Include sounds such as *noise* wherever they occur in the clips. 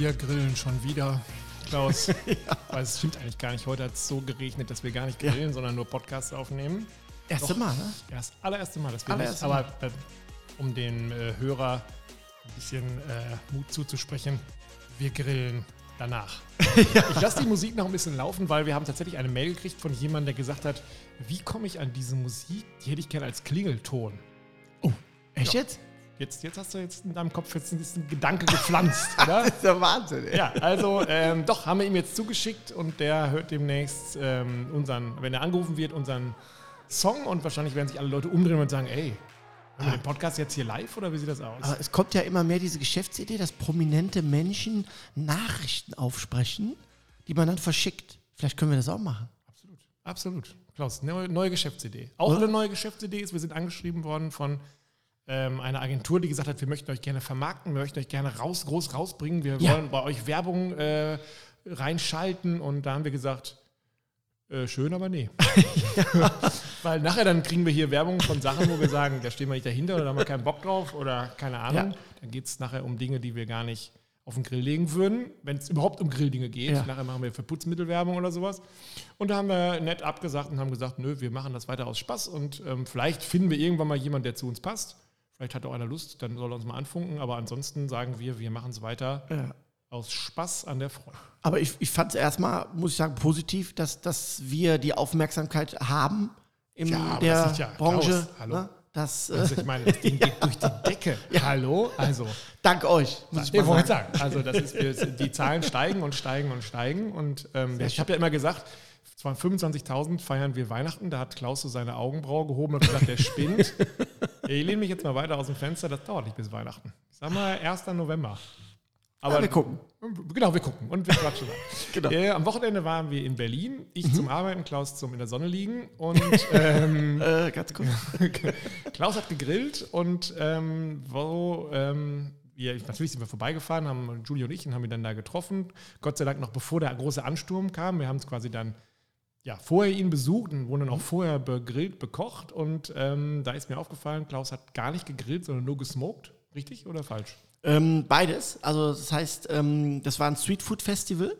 Wir grillen schon wieder, Klaus. *laughs* ja. Weil es stimmt eigentlich gar nicht. Heute hat es so geregnet, dass wir gar nicht grillen, ja. sondern nur Podcasts aufnehmen. Erste Doch, Mal, ne? Ja, das allererste Mal, dass wir allererste nicht, aber äh, um den äh, Hörer ein bisschen äh, Mut zuzusprechen, wir grillen danach. *laughs* ja. Ich lasse die Musik noch ein bisschen laufen, weil wir haben tatsächlich eine Mail gekriegt von jemandem, der gesagt hat, wie komme ich an diese Musik? Die hätte ich gerne als Klingelton. Oh, echt jetzt? Jetzt, jetzt hast du jetzt in deinem Kopf jetzt ein Gedanke gepflanzt, oder? *laughs* das ist der Wahnsinn. Ey. Ja, also ähm, doch, haben wir ihm jetzt zugeschickt und der hört demnächst ähm, unseren, wenn er angerufen wird, unseren Song und wahrscheinlich werden sich alle Leute umdrehen und sagen, ey, haben wir den Podcast jetzt hier live oder wie sieht das aus? Aber es kommt ja immer mehr diese Geschäftsidee, dass prominente Menschen Nachrichten aufsprechen, die man dann verschickt. Vielleicht können wir das auch machen. Absolut, absolut. Klaus, neue, neue Geschäftsidee. Auch eine neue Geschäftsidee ist, wir sind angeschrieben worden von ähm, eine Agentur, die gesagt hat, wir möchten euch gerne vermarkten, wir möchten euch gerne raus, groß rausbringen, wir ja. wollen bei euch Werbung äh, reinschalten und da haben wir gesagt, äh, schön, aber nee. ja. *laughs* *laughs* Weil nachher dann kriegen wir hier Werbung von Sachen, wo wir sagen, da stehen wir nicht dahinter oder da haben wir keinen Bock drauf oder keine Ahnung. Ja. Dann geht es nachher um Dinge, die wir gar nicht auf den Grill legen würden, wenn es überhaupt um Grilldinge geht. Ja. Nachher machen wir für Putzmittelwerbung oder sowas. Und da haben wir nett abgesagt und haben gesagt, nö, wir machen das weiter aus Spaß und ähm, vielleicht finden wir irgendwann mal jemanden, der zu uns passt. Vielleicht hat auch einer Lust, dann soll er uns mal anfunken. Aber ansonsten sagen wir, wir machen es weiter ja. aus Spaß an der Freude. Aber ich, ich fand es erstmal, muss ich sagen, positiv, dass, dass wir die Aufmerksamkeit haben in ja, der ja Branche. Klaus, hallo. Ne? Das, also ich meine, das Ding geht durch die Decke. *laughs* Ja. Hallo? Also. Dank euch, muss ich, ich mal sagen. sagen. Also das ist, die Zahlen steigen und steigen und steigen. Und ähm, ich habe ja immer gesagt, es waren 25.000, feiern wir Weihnachten. Da hat Klaus so seine Augenbraue gehoben und gesagt, der spinnt. *laughs* ich lehne mich jetzt mal weiter aus dem Fenster, das dauert nicht bis Weihnachten. Ich sag mal 1. November. Aber ja, wir gucken. Genau, wir gucken und wir quatschen *laughs* genau. Äh, am Wochenende waren wir in Berlin. Ich mhm. zum Arbeiten, Klaus zum in der Sonne liegen. Und *laughs* ähm, äh, ganz kurz. Klaus hat gegrillt und ähm, wo ähm, wir, natürlich sind wir vorbeigefahren, haben Julie und ich und haben ihn dann da getroffen. Gott sei Dank noch bevor der große Ansturm kam. Wir haben es quasi dann ja, vorher ihn besucht und wurden dann auch mhm. vorher begrillt, bekocht. Und ähm, da ist mir aufgefallen, Klaus hat gar nicht gegrillt, sondern nur gesmoked. Richtig oder falsch? Ähm, beides. Also das heißt, ähm, das war ein Streetfood-Festival.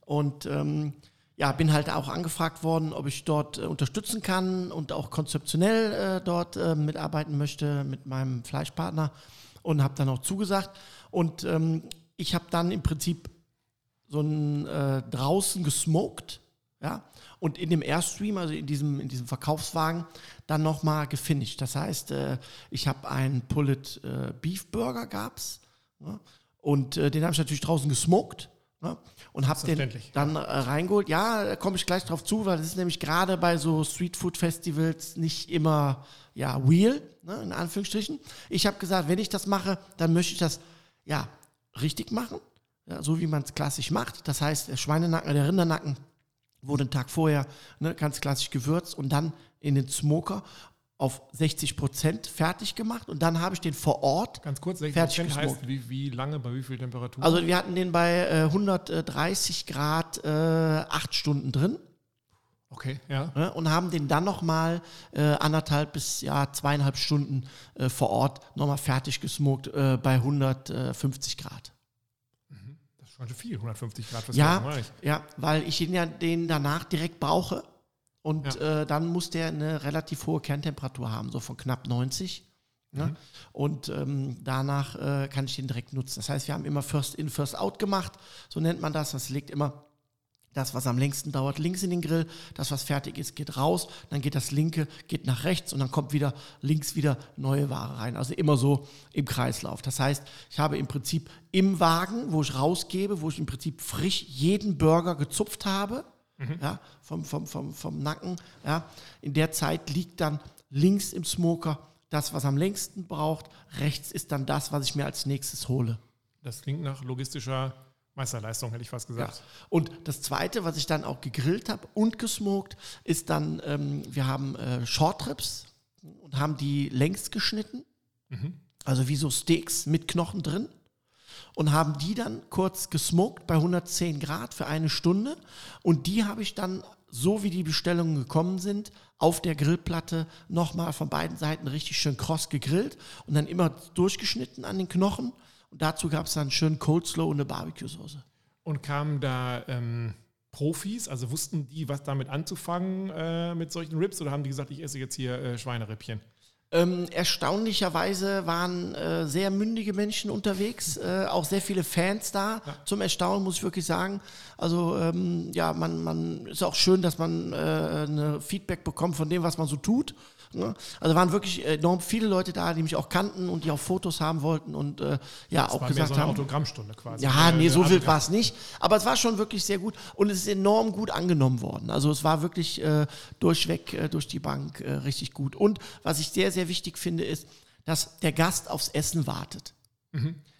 Und ähm, ja, bin halt auch angefragt worden, ob ich dort äh, unterstützen kann und auch konzeptionell äh, dort äh, mitarbeiten möchte mit meinem Fleischpartner. Und habe dann auch zugesagt. Und ähm, ich habe dann im Prinzip so ein äh, draußen gesmoked. Ja, und in dem Airstream, also in diesem, in diesem Verkaufswagen, dann nochmal gefinisht. Das heißt, äh, ich habe einen Pullet äh, Beef Burger gab's ne? und äh, den habe ich natürlich draußen gesmoked ne? und habe den dann äh, reingeholt. Ja, da komme ich gleich drauf zu, weil das ist nämlich gerade bei so Streetfood Festivals nicht immer ja real, ne? in Anführungsstrichen. Ich habe gesagt, wenn ich das mache, dann möchte ich das ja richtig machen, ja, so wie man es klassisch macht. Das heißt, der Schweinenacken, der Rindernacken wurde einen Tag vorher ne, ganz klassisch gewürzt und dann in den Smoker auf 60 Prozent fertig gemacht und dann habe ich den vor Ort Ganz kurz, 60 Prozent heißt wie, wie lange, bei wie viel Temperatur? Also wir hatten den bei äh, 130 Grad äh, acht Stunden drin. Okay, ja. Ne, und haben den dann nochmal äh, anderthalb bis ja, zweieinhalb Stunden äh, vor Ort nochmal fertig gesmoked äh, bei 150 Grad. Also viel, 150 Grad. Was ja, ja, weil ich ihn ja den danach direkt brauche. Und ja. äh, dann muss der eine relativ hohe Kerntemperatur haben, so von knapp 90. Ne? Mhm. Und ähm, danach äh, kann ich den direkt nutzen. Das heißt, wir haben immer First in, First out gemacht. So nennt man das. Das liegt immer das, was am längsten dauert, links in den Grill. Das, was fertig ist, geht raus. Dann geht das linke, geht nach rechts und dann kommt wieder links wieder neue Ware rein. Also immer so im Kreislauf. Das heißt, ich habe im Prinzip im Wagen, wo ich rausgebe, wo ich im Prinzip frisch jeden Burger gezupft habe, mhm. ja, vom, vom, vom, vom Nacken, ja, in der Zeit liegt dann links im Smoker das, was am längsten braucht. Rechts ist dann das, was ich mir als nächstes hole. Das klingt nach logistischer Meisterleistung, hätte ich fast gesagt. Ja. Und das Zweite, was ich dann auch gegrillt habe und gesmoked, ist dann, ähm, wir haben äh, Shortrips und haben die längs geschnitten. Mhm. Also wie so Steaks mit Knochen drin. Und haben die dann kurz gesmoked bei 110 Grad für eine Stunde. Und die habe ich dann, so wie die Bestellungen gekommen sind, auf der Grillplatte nochmal von beiden Seiten richtig schön kross gegrillt und dann immer durchgeschnitten an den Knochen Und dazu gab es dann schön Cold Slow und eine Barbecue-Soße. Und kamen da ähm, Profis, also wussten die, was damit anzufangen äh, mit solchen Rips oder haben die gesagt, ich esse jetzt hier äh, Schweinerippchen? Ähm, erstaunlicherweise waren äh, sehr mündige Menschen unterwegs, äh, auch sehr viele Fans da. Ja. Zum Erstaunen muss ich wirklich sagen. Also ähm, ja, man, man ist auch schön, dass man äh, eine Feedback bekommt von dem, was man so tut. Ne? Also waren wirklich enorm viele Leute da, die mich auch kannten und die auch Fotos haben wollten und äh, ja das auch war gesagt mehr so eine haben. Autogrammstunde quasi. Ja, nee, so Äh, wild war es nicht. Aber es war schon wirklich sehr gut und es ist enorm gut angenommen worden. Also es war wirklich äh, durchweg äh, durch die Bank äh, richtig gut. Und was ich sehr, sehr wichtig finde, ist, dass der Gast aufs Essen wartet.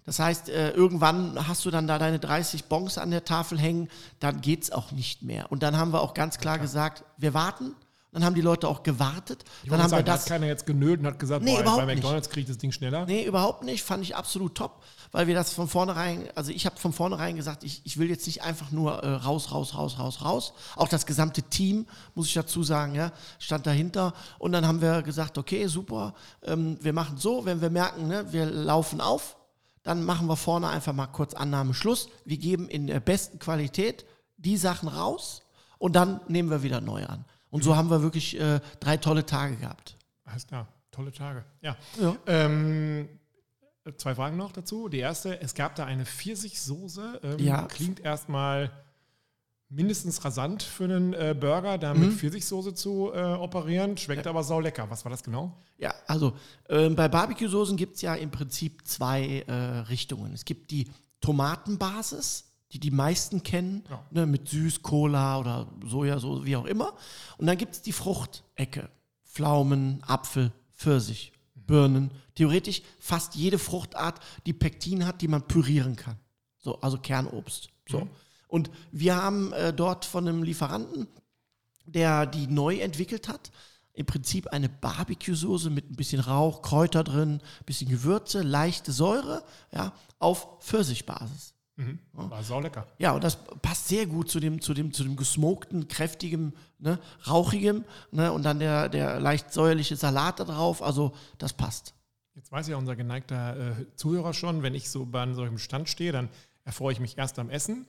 Das heißt, äh, irgendwann hast du dann da deine 30 Bons an der Tafel hängen, dann geht's auch nicht mehr. Und dann haben wir auch ganz klar gesagt, wir warten. Dann haben die Leute auch gewartet. Ich Dann haben wir sagen, da das hat keiner jetzt genölt und hat gesagt, Nee, boah, überhaupt bei nicht. McDonalds kriege ich das Ding schneller. Nee, überhaupt nicht. Fand ich absolut top, weil wir das von vornherein, also ich habe von vornherein gesagt, ich, ich will jetzt nicht einfach nur äh, raus, raus, raus, raus, raus. Auch das gesamte Team, muss ich dazu sagen, ja, stand dahinter. Und dann haben wir gesagt, okay, super, ähm, wir machen so, wenn wir merken, ne, wir laufen auf, dann machen wir vorne einfach mal kurz Annahme Schluss. Wir geben in der besten Qualität die Sachen raus und dann nehmen wir wieder neu an. Und so haben wir wirklich äh, drei tolle Tage gehabt. Alles klar, tolle Tage. Ja. Ja. Ähm, zwei Fragen noch dazu. Die erste, es gab da eine Pfirsichsoße. Ähm, Ja. Klingt erstmal mindestens rasant für einen äh, Burger, da mit Pfirsichsoße zu äh, operieren. Schmeckt aber sau lecker. Was war das genau? Ja, also ähm, bei Barbecue-Soßen gibt es ja im Prinzip zwei äh, Richtungen. Es gibt die Tomatenbasis, die die meisten kennen, Ja. ne, mit Süß, Cola oder Sojasauce, wie auch immer. Und dann gibt es die Fruchtecke. Pflaumen, Apfel, Pfirsich, Birnen. Theoretisch fast jede Fruchtart, die Pektin hat, die man pürieren kann. So, also Kernobst. So. Mhm. Und wir haben äh, dort von einem Lieferanten, der die neu entwickelt hat. Im Prinzip eine Barbecue-Soße mit ein bisschen Rauch, Kräuter drin, bisschen Gewürze, leichte Säure, ja, auf Pfirsichbasis. War sau lecker. Ja, und das passt sehr gut zu dem, zu dem, zu dem gesmokten, kräftigen, ne, rauchigen, ne, und dann der, der leicht säuerliche Salat da drauf. Also, das passt. Jetzt weiß ja unser geneigter äh, Zuhörer schon, wenn ich so bei solchem Stand stehe, dann erfreue ich mich erst am Essen.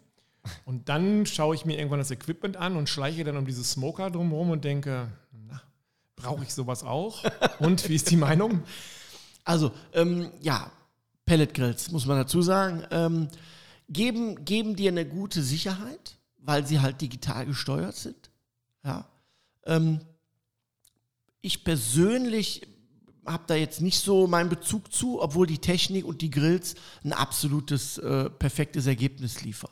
Und dann schaue ich mir irgendwann das Equipment an und schleiche dann um diese Smoker drumherum und denke, na, brauche ich sowas auch? Und wie ist die Meinung? Also, ähm, ja, Pelletgrills, muss man dazu sagen, ähm, geben, geben dir eine gute Sicherheit, weil sie halt digital gesteuert sind. Ja. Ähm, ich persönlich habe da jetzt nicht so meinen Bezug zu, obwohl die Technik und die Grills ein absolutes, äh, perfektes Ergebnis liefern.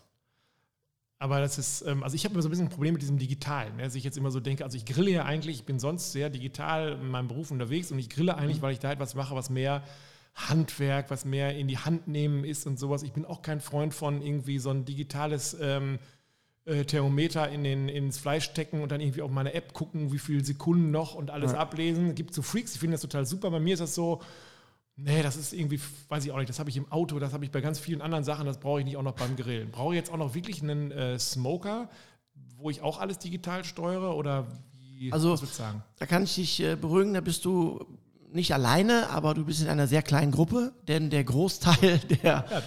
Aber das ist, ähm, also ich habe immer so ein bisschen ein Problem mit diesem Digitalen. Ne? Dass ich jetzt immer so denke, also ich grille ja eigentlich, ich bin sonst sehr digital in meinem Beruf unterwegs und ich grille eigentlich, weil ich da etwas mache, was mehr Handwerk, was mehr in die Hand nehmen ist und sowas. Ich bin auch kein Freund von irgendwie so ein digitales ähm, äh, Thermometer in den, ins Fleisch stecken und dann irgendwie auf meine App gucken, wie viele Sekunden noch und alles Ja. ablesen. Gibt so Freaks, die finden das total super. Bei mir ist das so, nee, das ist irgendwie, weiß ich auch nicht, das habe ich im Auto, das habe ich bei ganz vielen anderen Sachen, das brauche ich nicht auch noch beim Grillen. Brauche ich jetzt auch noch wirklich einen äh, Smoker, wo ich auch alles digital steuere oder wie Also-? Da kann ich dich äh, beruhigen, da bist du nicht alleine, aber du bist in einer sehr kleinen Gruppe, denn der Großteil *laughs* der, Ja, ja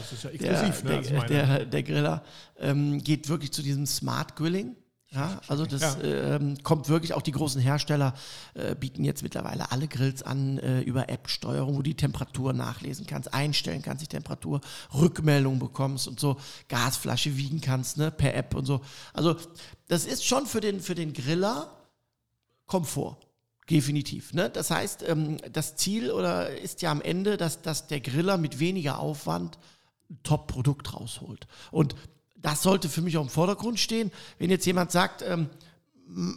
der, ne? der, Also der, der Griller ähm, geht wirklich zu diesem Smart Grilling. Ja, also das Ja. ähm, kommt wirklich, auch die großen Hersteller äh, bieten jetzt mittlerweile alle Grills an äh, über App-Steuerung, wo du die Temperatur nachlesen kannst, einstellen kannst, die Temperatur, Rückmeldung bekommst und so, Gasflasche wiegen kannst, ne, per App und so. Also das ist schon für den, für den Griller Komfort. Definitiv. Ne? Das heißt, ähm, das Ziel oder ist ja am Ende, dass, dass der Griller mit weniger Aufwand ein Top-Produkt rausholt. Und das sollte für mich auch im Vordergrund stehen. Wenn jetzt jemand sagt, ähm,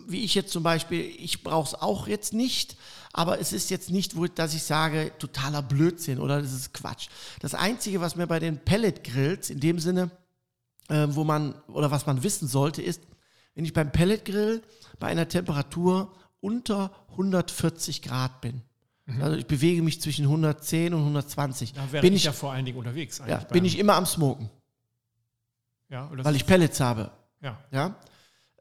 wie ich jetzt zum Beispiel, ich brauche es auch jetzt nicht, aber es ist jetzt nicht, dass ich sage, totaler Blödsinn oder das ist Quatsch. Das Einzige, was mir bei den Pellet-Grills in dem Sinne, äh, wo man oder was man wissen sollte, ist, wenn ich beim Pelletgrill bei einer Temperatur unter 140 Grad bin. Also ich bewege mich zwischen 110 und 120. da wäre bin ich ja vor allen Dingen unterwegs. ja, bin ich immer am Smoken, ja, weil ich Pellets habe. ja. Ja?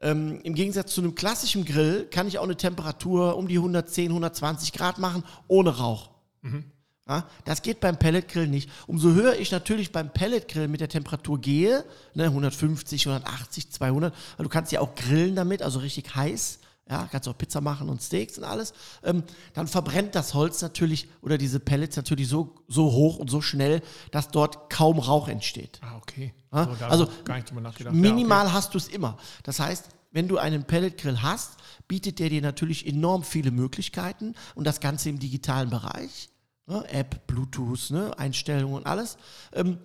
Ähm, Im Gegensatz zu einem klassischen Grill kann ich auch eine Temperatur um die 110, 120 Grad machen, ohne Rauch. Mhm. Ja, das geht beim Pelletgrill nicht. Umso höher ich natürlich beim Pelletgrill mit der Temperatur gehe, ne, 150, 180, 200, weil du kannst ja auch grillen damit, also richtig heiß, ja, kannst auch Pizza machen und Steaks und alles, ähm, dann verbrennt das Holz natürlich oder diese Pellets natürlich so, so hoch und so schnell, dass dort kaum Rauch entsteht. Ah, okay. Ja, So, da also gar nicht drüber nachgedacht. Minimal hast du es immer. Das heißt, wenn du einen Pelletgrill hast, bietet der dir natürlich enorm viele Möglichkeiten und das Ganze im digitalen Bereich. Ne? App, Bluetooth, ne? Einstellungen und alles. Ähm,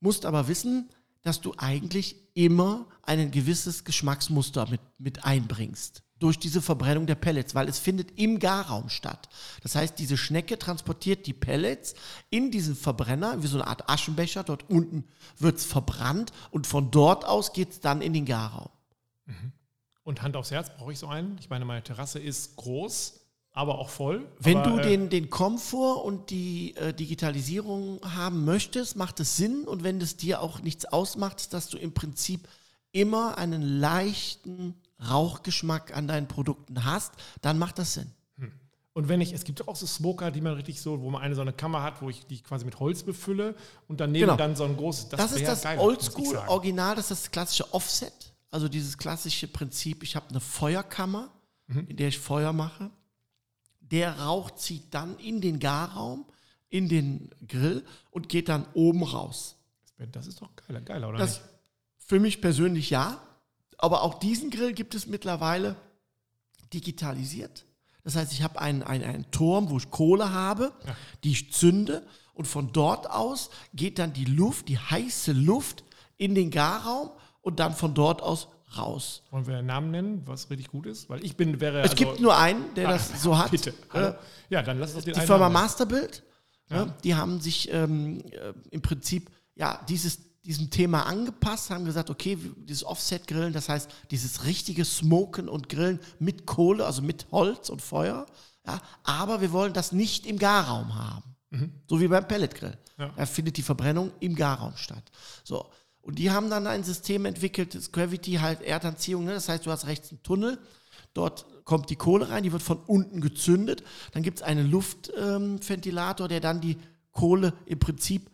musst aber wissen, dass du eigentlich immer ein gewisses Geschmacksmuster mit, mit einbringst. Durch diese Verbrennung der Pellets, weil es findet im Garraum statt. Das heißt, diese Schnecke transportiert die Pellets in diesen Verbrenner, wie so eine Art Aschenbecher. Dort unten wird es verbrannt und von dort aus geht es dann in den Garraum. Okay. Und Hand aufs Herz, brauche ich so einen? Ich meine, meine Terrasse ist groß, aber auch voll. Wenn aber, du äh, den, den Komfort und die äh, Digitalisierung haben möchtest, macht es Sinn. Und wenn es dir auch nichts ausmacht, dass du im Prinzip immer einen leichten Rauchgeschmack an deinen Produkten hast, dann macht das Sinn. Und wenn ich, es gibt auch so Smoker, die man richtig so, wo man eine so eine Kammer hat, wo ich die quasi mit Holz befülle und daneben Genau. dann so ein großes. Das, ist das geil, muss ich Oldschool sagen. Original, das ist das klassische Offset. Also dieses klassische Prinzip, ich habe eine Feuerkammer, Mhm. in der ich Feuer mache. Der Rauch zieht dann in den Garraum, in den Grill und geht dann oben raus. Das ist doch geiler, geiler oder Das nicht? für mich persönlich ja. Aber auch diesen Grill gibt es mittlerweile digitalisiert. Das heißt, ich habe einen, einen, einen Turm, wo ich Kohle habe, Ja. die ich zünde und von dort aus geht dann die Luft, die heiße Luft in den Garraum und dann von dort aus raus. Wollen wir einen Namen nennen, was richtig gut ist? Weil ich bin, wäre. Es gibt nur einen, der das so hat. Ah, *laughs* Bitte. Äh, ja, dann lass uns den die Firma. Masterbild, Ja. ne, die haben sich ähm, äh, im Prinzip ja dieses diesem Thema angepasst, haben gesagt, okay, dieses Offset-Grillen, das heißt dieses richtige Smoken und Grillen mit Kohle, also mit Holz und Feuer, ja, aber wir wollen das nicht im Garraum haben. So wie beim Pelletgrill. Ja. Da findet die Verbrennung im Garraum statt. So. Und die haben dann ein System entwickelt, das Gravity halt Erdanziehung, ne? das heißt, du hast rechts einen Tunnel, dort kommt die Kohle rein, die wird von unten gezündet, dann gibt es einen Luftventilator, ähm, der dann die Kohle im Prinzip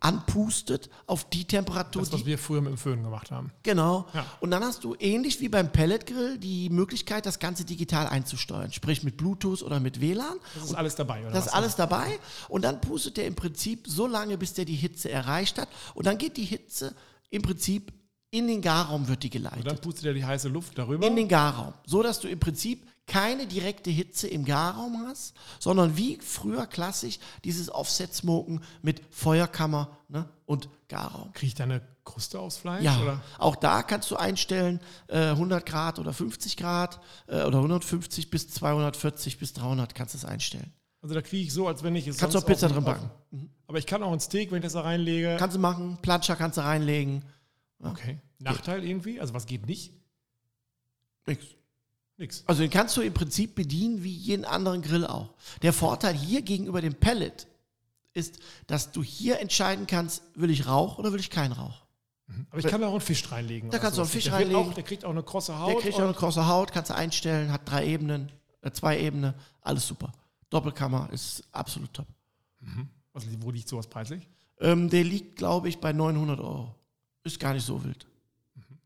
anpustet auf die Temperatur, Das, was die wir früher mit dem Föhn gemacht haben. Genau. Ja. Und dann hast du ähnlich wie beim Pelletgrill die Möglichkeit, das Ganze digital einzusteuern, sprich mit Bluetooth oder mit WLAN. Das ist alles dabei, oder? Das was? ist alles dabei und dann pustet der im Prinzip so lange, bis der die Hitze erreicht hat und dann geht die Hitze im Prinzip in den Garraum wird die Und geleitet. dann pustet er die heiße Luft darüber. In den Garraum, so dass du im Prinzip keine direkte Hitze im Garraum hast, sondern wie früher klassisch dieses Offset-Smoken mit Feuerkammer ne, und Garraum. Kriege ich da eine Kruste aufs Fleisch? Ja, Oder? auch da kannst du einstellen äh, 100 Grad oder 50 Grad äh, oder 150 bis 240 bis 300 kannst du es einstellen. Also da kriege ich so, als wenn ich es Kannst du auch Pizza drin backen. Aber ich kann auch ein Steak, wenn ich das da reinlege. Kannst du machen, Planscher kannst du reinlegen. okay. Nachteil irgendwie? Also was geht nicht? Nix. Nix. Also den kannst du im Prinzip bedienen wie jeden anderen Grill auch. Der Vorteil hier gegenüber dem Pellet ist, dass du hier entscheiden kannst, will ich Rauch oder will ich keinen Rauch. Aber ich kann da auch einen Fisch reinlegen. Da kannst du sowas. auch einen Fisch der reinlegen. Auch, der kriegt auch eine krosse Haut. Der kriegt auch und- eine große Haut, kannst du einstellen, hat drei Ebenen, äh, zwei Ebenen, alles super. Doppelkammer ist absolut top. Was, wo liegt sowas preislich? Ähm, der liegt, glaube ich, bei 900 Euro. Ist gar nicht so wild.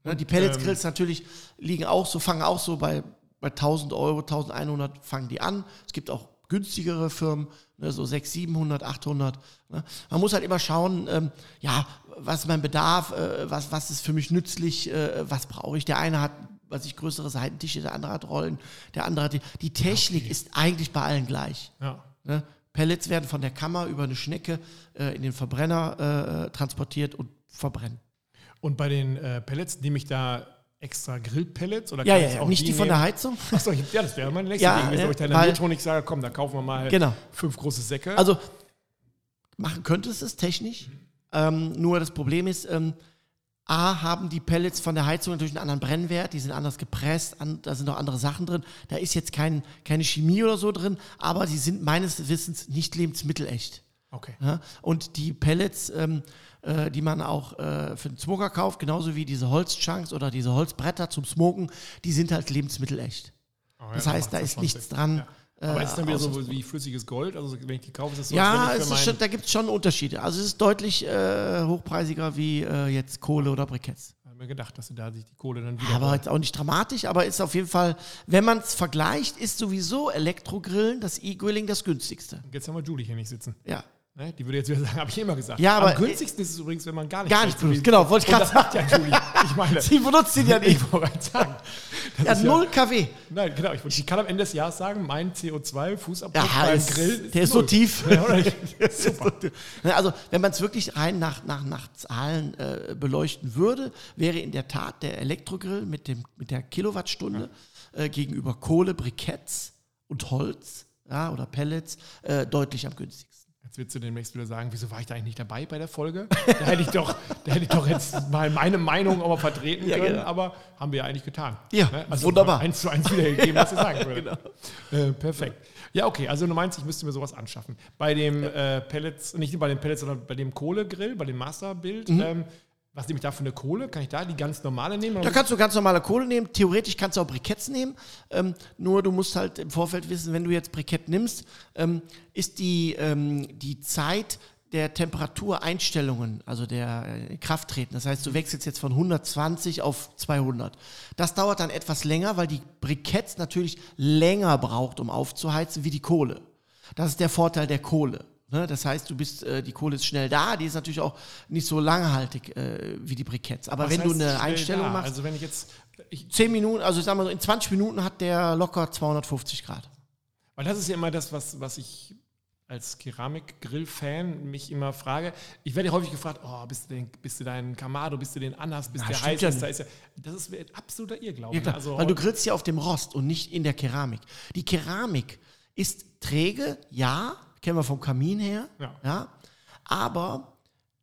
Ja, die Pelletsgrills natürlich liegen auch so, fangen auch so bei, bei 1000 Euro, 1100 fangen die an. Es gibt auch günstigere Firmen, ne, so 600, 700, 800. Ne. Man muss halt immer schauen, ähm, ja, was ist mein Bedarf, äh, was, was ist für mich nützlich, äh, was brauche ich. Der eine hat, was ich, größere Seitentische, der andere hat Rollen, der andere hat die. Die Technik ist eigentlich bei allen gleich. Ja. Ne? Pellets werden von der Kammer über eine Schnecke äh, in den Verbrenner äh, transportiert und verbrennen. Und bei den äh, Pellets nehme ich da extra Grillpellets? Oder Ja, ja, ja. auch Nicht die von der Heizung. *laughs* Achso, ja, das wäre mein nächstes Ja, Ding. gewesen, ja, ich da in der weil- Metronik sage, komm, da kaufen wir mal Genau. fünf große Säcke. Also machen könntest es technisch. Ähm, nur das Problem ist, ähm, A, haben die Pellets von der Heizung natürlich einen anderen Brennwert, die sind anders gepresst, an, da sind noch andere Sachen drin. Da ist jetzt kein, keine Chemie oder so drin, aber sie sind meines Wissens nicht lebensmittelecht. okay. Ja? Und die Pellets, ähm, äh, die man auch äh, für den Smoker kauft, genauso wie diese Holzchunks oder diese Holzbretter zum Smoken, die sind halt lebensmittelecht. Oh, ja, Das heißt, da ja ist schon nichts Sinn. dran, Aber äh, ist es dann wieder so wie flüssiges Gold? Also wenn ich die kaufe, ist das so, ja, es ist schon, da gibt es schon Unterschiede. Also es ist deutlich äh, hochpreisiger wie äh, jetzt Kohle oder Briketts. Ich habe mir gedacht, dass sie da sich die Kohle dann wieder. Aber jetzt auch nicht dramatisch, aber ist auf jeden Fall, wenn man es vergleicht, ist sowieso Elektrogrillen, das E-Grilling das günstigste. jetzt haben wir Julie hier nicht sitzen. Ja. Ne? Die würde jetzt wieder sagen, *laughs* habe ich immer gesagt. Ja, aber- Am günstigsten ist es übrigens, wenn man gar nicht Gar nicht benutzt. genau, wollte ich gerade das macht ja Julie. Ich *laughs* meine, Sie benutzt ihn ja *laughs* nicht. ich wollte sagen. Das Ja, ist 0 kW. Nein, genau. Ich, ich kann am Ende des Jahres sagen, mein CO2-Fußabdruck Ja, beim ist, Grill der ist so null. tief. Ja, nicht? Super. Also, wenn man es wirklich rein nach, nach, nach Zahlen äh, beleuchten würde, wäre in der Tat der Elektrogrill mit, dem, mit der Kilowattstunde äh, gegenüber Kohle, Briketts und Holz ja, oder Pellets äh, deutlich am günstigsten. Jetzt wirst du demnächst wieder sagen, wieso war ich da eigentlich nicht dabei bei der Folge? Da hätte ich doch, da hätte ich doch jetzt mal meine Meinung aber vertreten Ja, können, genau. aber haben wir ja eigentlich getan. Ne? Ja, wunderbar. Eins zu eins wiedergegeben, was ihr sagen würde. *laughs* Genau. äh, perfekt. Ja, okay, also du meinst, ich müsste mir sowas anschaffen. Bei dem äh, Pellets, nicht nur bei den Pellets, sondern bei dem Kohlegrill, bei dem Masterbild, ähm, was nehme ich da für eine Kohle? Kann ich da die ganz normale nehmen? Da kannst du ganz normale Kohle nehmen. Theoretisch kannst du auch Briketts nehmen. Ähm, nur du musst halt im Vorfeld wissen, wenn du jetzt Brikett nimmst, ähm, ist die, ähm, die Zeit der Temperatureinstellungen, also der äh, Krafttreten. Das heißt, du wechselst jetzt von 120 auf 200. Das dauert dann etwas länger, weil die Briketts natürlich länger braucht, um aufzuheizen, wie die Kohle. Das ist der Vorteil der Kohle. Ne? Das heißt, du bist, äh, die Kohle ist schnell da, die ist natürlich auch nicht so langhaltig äh, wie die Briketts. Aber was wenn du eine Einstellung da? machst, Also wenn ich jetzt, ich, 10 Minuten, also ich sag mal so, in 20 Minuten hat der locker 250 Grad. Weil das ist ja immer das, was, was ich als Keramikgrill-Fan mich immer frage. Ich werde häufig gefragt, oh, bist du, den, bist du dein Kamado, bist du den Annas, bist Na, der heiß ja da ist ja, Das ist ein absoluter Irrglaube. Ja, Also, weil du grillst ja auf dem Rost und nicht in der Keramik. Die Keramik ist träge, ja, kennen wir vom Kamin her, Ja. aber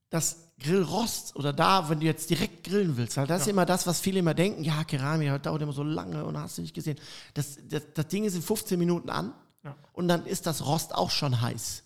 das Grillrost oder da, wenn du jetzt direkt grillen willst, weil das ist immer das, was viele immer denken, ja, Keramik das dauert immer so lange und hast du nicht gesehen. Das, das, das Ding ist in 15 Minuten an Ja. und dann ist das Rost auch schon heiß.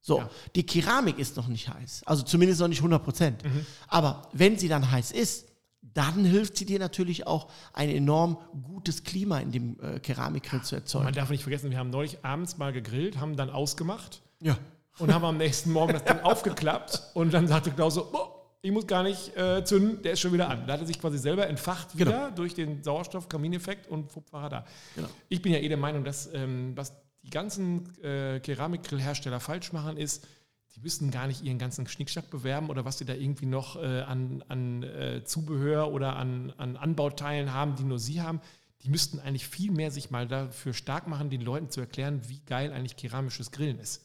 So, Ja. die Keramik ist noch nicht heiß, also zumindest noch nicht 100 Prozent. Aber wenn sie dann heiß ist, dann hilft sie dir natürlich auch, ein enorm gutes Klima in dem äh, Keramikgrill zu erzeugen. man darf nicht vergessen, wir haben neulich abends mal gegrillt, haben dann ausgemacht Ja. und haben am nächsten Morgen das Ding aufgeklappt und dann sagte Klaus so, oh, ich muss gar nicht äh, zünden, der ist schon wieder an. Da hat er sich quasi selber entfacht wieder durch den Sauerstoff-Kamineffekt und fupp war er da. Genau. Ich bin ja eh der Meinung, dass ähm, was die ganzen äh, Keramikgrillhersteller falsch machen, ist, die müssen gar nicht ihren ganzen Schnickschnack bewerben oder was sie da irgendwie noch äh, an, an äh, Zubehör oder an, an Anbauteilen haben, die nur sie haben. Die müssten eigentlich viel mehr sich mal dafür stark machen, den Leuten zu erklären, wie geil eigentlich keramisches Grillen ist.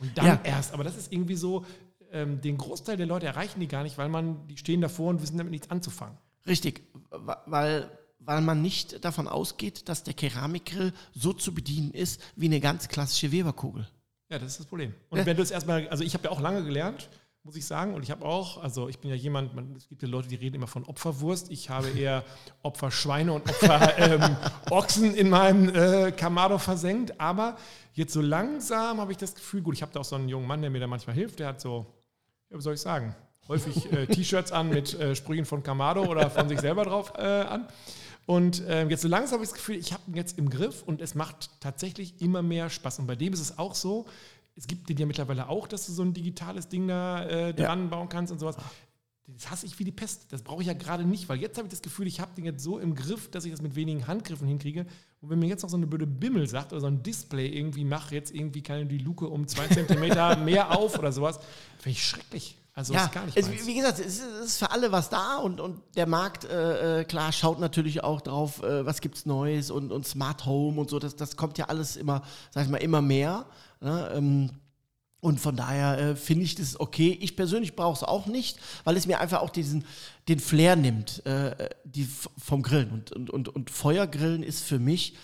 Und dann Ja. erst. Aber das ist irgendwie so, ähm, den Großteil der Leute erreichen die gar nicht, weil man, die stehen davor und wissen damit nichts anzufangen. Richtig, weil, weil man nicht davon ausgeht, dass der Keramikgrill so zu bedienen ist wie eine ganz klassische Weberkugel. Ja, das ist das Problem. Und wenn du es erstmal, also ich habe ja auch lange gelernt, muss ich sagen, und ich habe auch, also ich bin ja jemand, man, es gibt ja Leute, die reden immer von Opferwurst. Ich habe *laughs* eher Opferschweine und Opfer ähm, Ochsen in meinem äh, Kamado versenkt. Aber jetzt so langsam habe ich das Gefühl, gut, ich habe da auch so einen jungen Mann, der mir da manchmal hilft, der hat so, ja, was soll ich sagen, häufig äh, T-Shirts an mit äh, Sprüchen von Kamado oder von sich selber drauf äh, an. Und ähm, jetzt so langsam habe ich das Gefühl, ich habe ihn jetzt im Griff und es macht tatsächlich immer mehr Spaß. Und bei dem ist es auch so, es gibt den ja mittlerweile auch, dass du so ein digitales Ding da äh, dran bauen kannst und sowas. Das hasse ich wie die Pest. Das brauche ich ja gerade nicht, weil jetzt habe ich das Gefühl, ich habe den jetzt so im Griff, dass ich das mit wenigen Handgriffen hinkriege. Und wenn mir jetzt noch so eine blöde Bimmel sagt oder so ein Display irgendwie, mach jetzt irgendwie keine die Luke um zwei Zentimeter *laughs* mehr auf oder sowas, finde ich schrecklich. Also Ja, ist gar nicht es, meins. wie gesagt, es ist, es für alle was da und, und der Markt, äh, äh, klar, schaut natürlich auch drauf, äh, was gibt's Neues und, und Smart Home und so, das, das kommt ja alles immer, sag ich mal, immer mehr. Ne? Ähm, und von daher äh, finde ich das okay. Ich persönlich brauche es auch nicht, weil es mir einfach auch diesen, den Flair nimmt, äh, die, vom Grillen. Und, und, und, und Feuergrillen ist für mich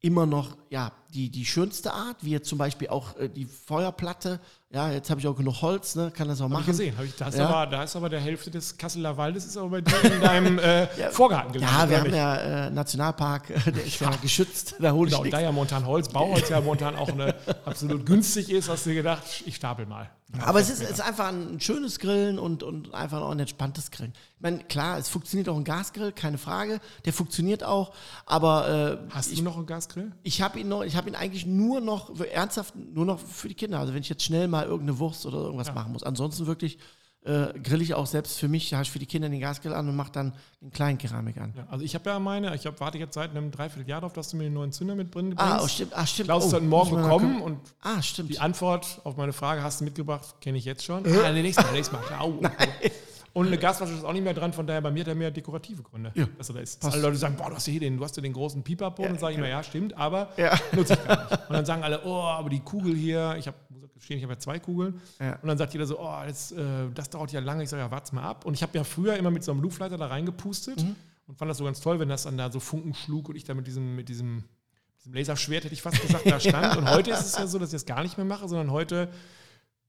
immer noch ja, die, die schönste Art, wie jetzt zum Beispiel auch äh, die Feuerplatte. Ja, jetzt habe ich auch genug Holz, ne, kann das auch Hab ich machen. gesehen. Hab ich, da, ist Ja. aber, da ist aber der Hälfte des Kasseler Waldes ist aber bei dir in deinem äh, *laughs* Vorgarten gelandet. Ja, wir haben ja äh, Nationalpark, äh, der ist ja, geschützt, da hole ich Genau, und da ja momentan Holz, Bauholz ja momentan auch eine, *laughs* absolut günstig ist, hast du dir gedacht, ich stapel mal. Aber es ist, ist einfach ein schönes Grillen und, und einfach auch ein entspanntes Grillen. Ich meine, klar, es funktioniert auch ein Gasgrill, keine Frage. Der funktioniert auch, aber äh, Hast du noch einen Gasgrill? ich habe ihn noch, ich habe ihn eigentlich nur noch, ernsthaft, nur noch für die Kinder. Also wenn ich jetzt schnell mal irgendeine Wurst oder irgendwas machen muss. Ansonsten wirklich äh, grill ich auch selbst für mich, habe ich für die Kinder den Gasgrill an und mache dann den kleinen Keramik an. Ja, also ich habe ja meine, ich hab, warte jetzt seit einem Dreivierteljahr darauf, dass du mir den neuen Zünder mitbringen Ah, oh, stimmt, ah, stimmt. Klaus oh, heute Morgen bekommen und Ah, die Antwort auf meine Frage hast du mitgebracht, kenne ich jetzt schon. Ah, nee, nächstes Mal, nächstes Mal. Au, au. *laughs* Und eine Gasflasche ist auch nicht mehr dran, von daher bei mir hat er mehr dekorative Gründe. Ja. Dass er da ist. Passt. Alle Leute sagen, boah, du hast ja hier den, du hast ja den großen Pipapo. und dann sage ich immer, ja, stimmt, aber Ja. nutze ich gar nicht. Und dann sagen alle, oh, aber die Kugel hier, ich habe ich habe ja zwei Kugeln. Ja. Und dann sagt jeder so, oh, das, äh, das dauert ja lange. Ich sage, ja, warte mal ab. Und ich habe ja früher immer mit so einem Luftleiter da reingepustet Mhm. und fand das so ganz toll, wenn das dann da so Funken schlug und ich da mit diesem, mit diesem, diesem Laserschwert, hätte ich fast gesagt, da stand. *laughs* Und heute ist es ja so, dass ich das gar nicht mehr mache, sondern heute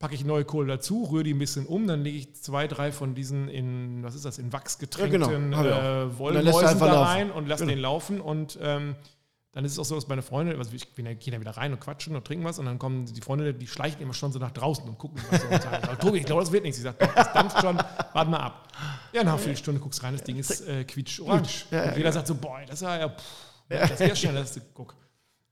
packe ich neue Kohle dazu, rühre die ein bisschen um, dann lege ich zwei, drei von diesen in, was ist das, in Wachs getränkten Ja, genau. Äh, Wollmäusen da laufen. rein und lasse Genau. den laufen und ähm, dann ist es auch so, dass meine Freunde, also ich bin, gehen dann wieder rein und quatschen und trinken was und dann kommen die Freunde, die schleichen immer schon so nach draußen und gucken was so und sagen, "Oh, Tobi, ich glaube, das wird nichts. Ich sage, doch, das dampft schon, warte mal ab. Ja, nach einer Viertelstunde guckst du rein, das Ding ist äh, quietsch-orange. Ja, ja, und jeder sagt so, boah, das ist ja, ja pff, das wäre schnell, das ist, guck.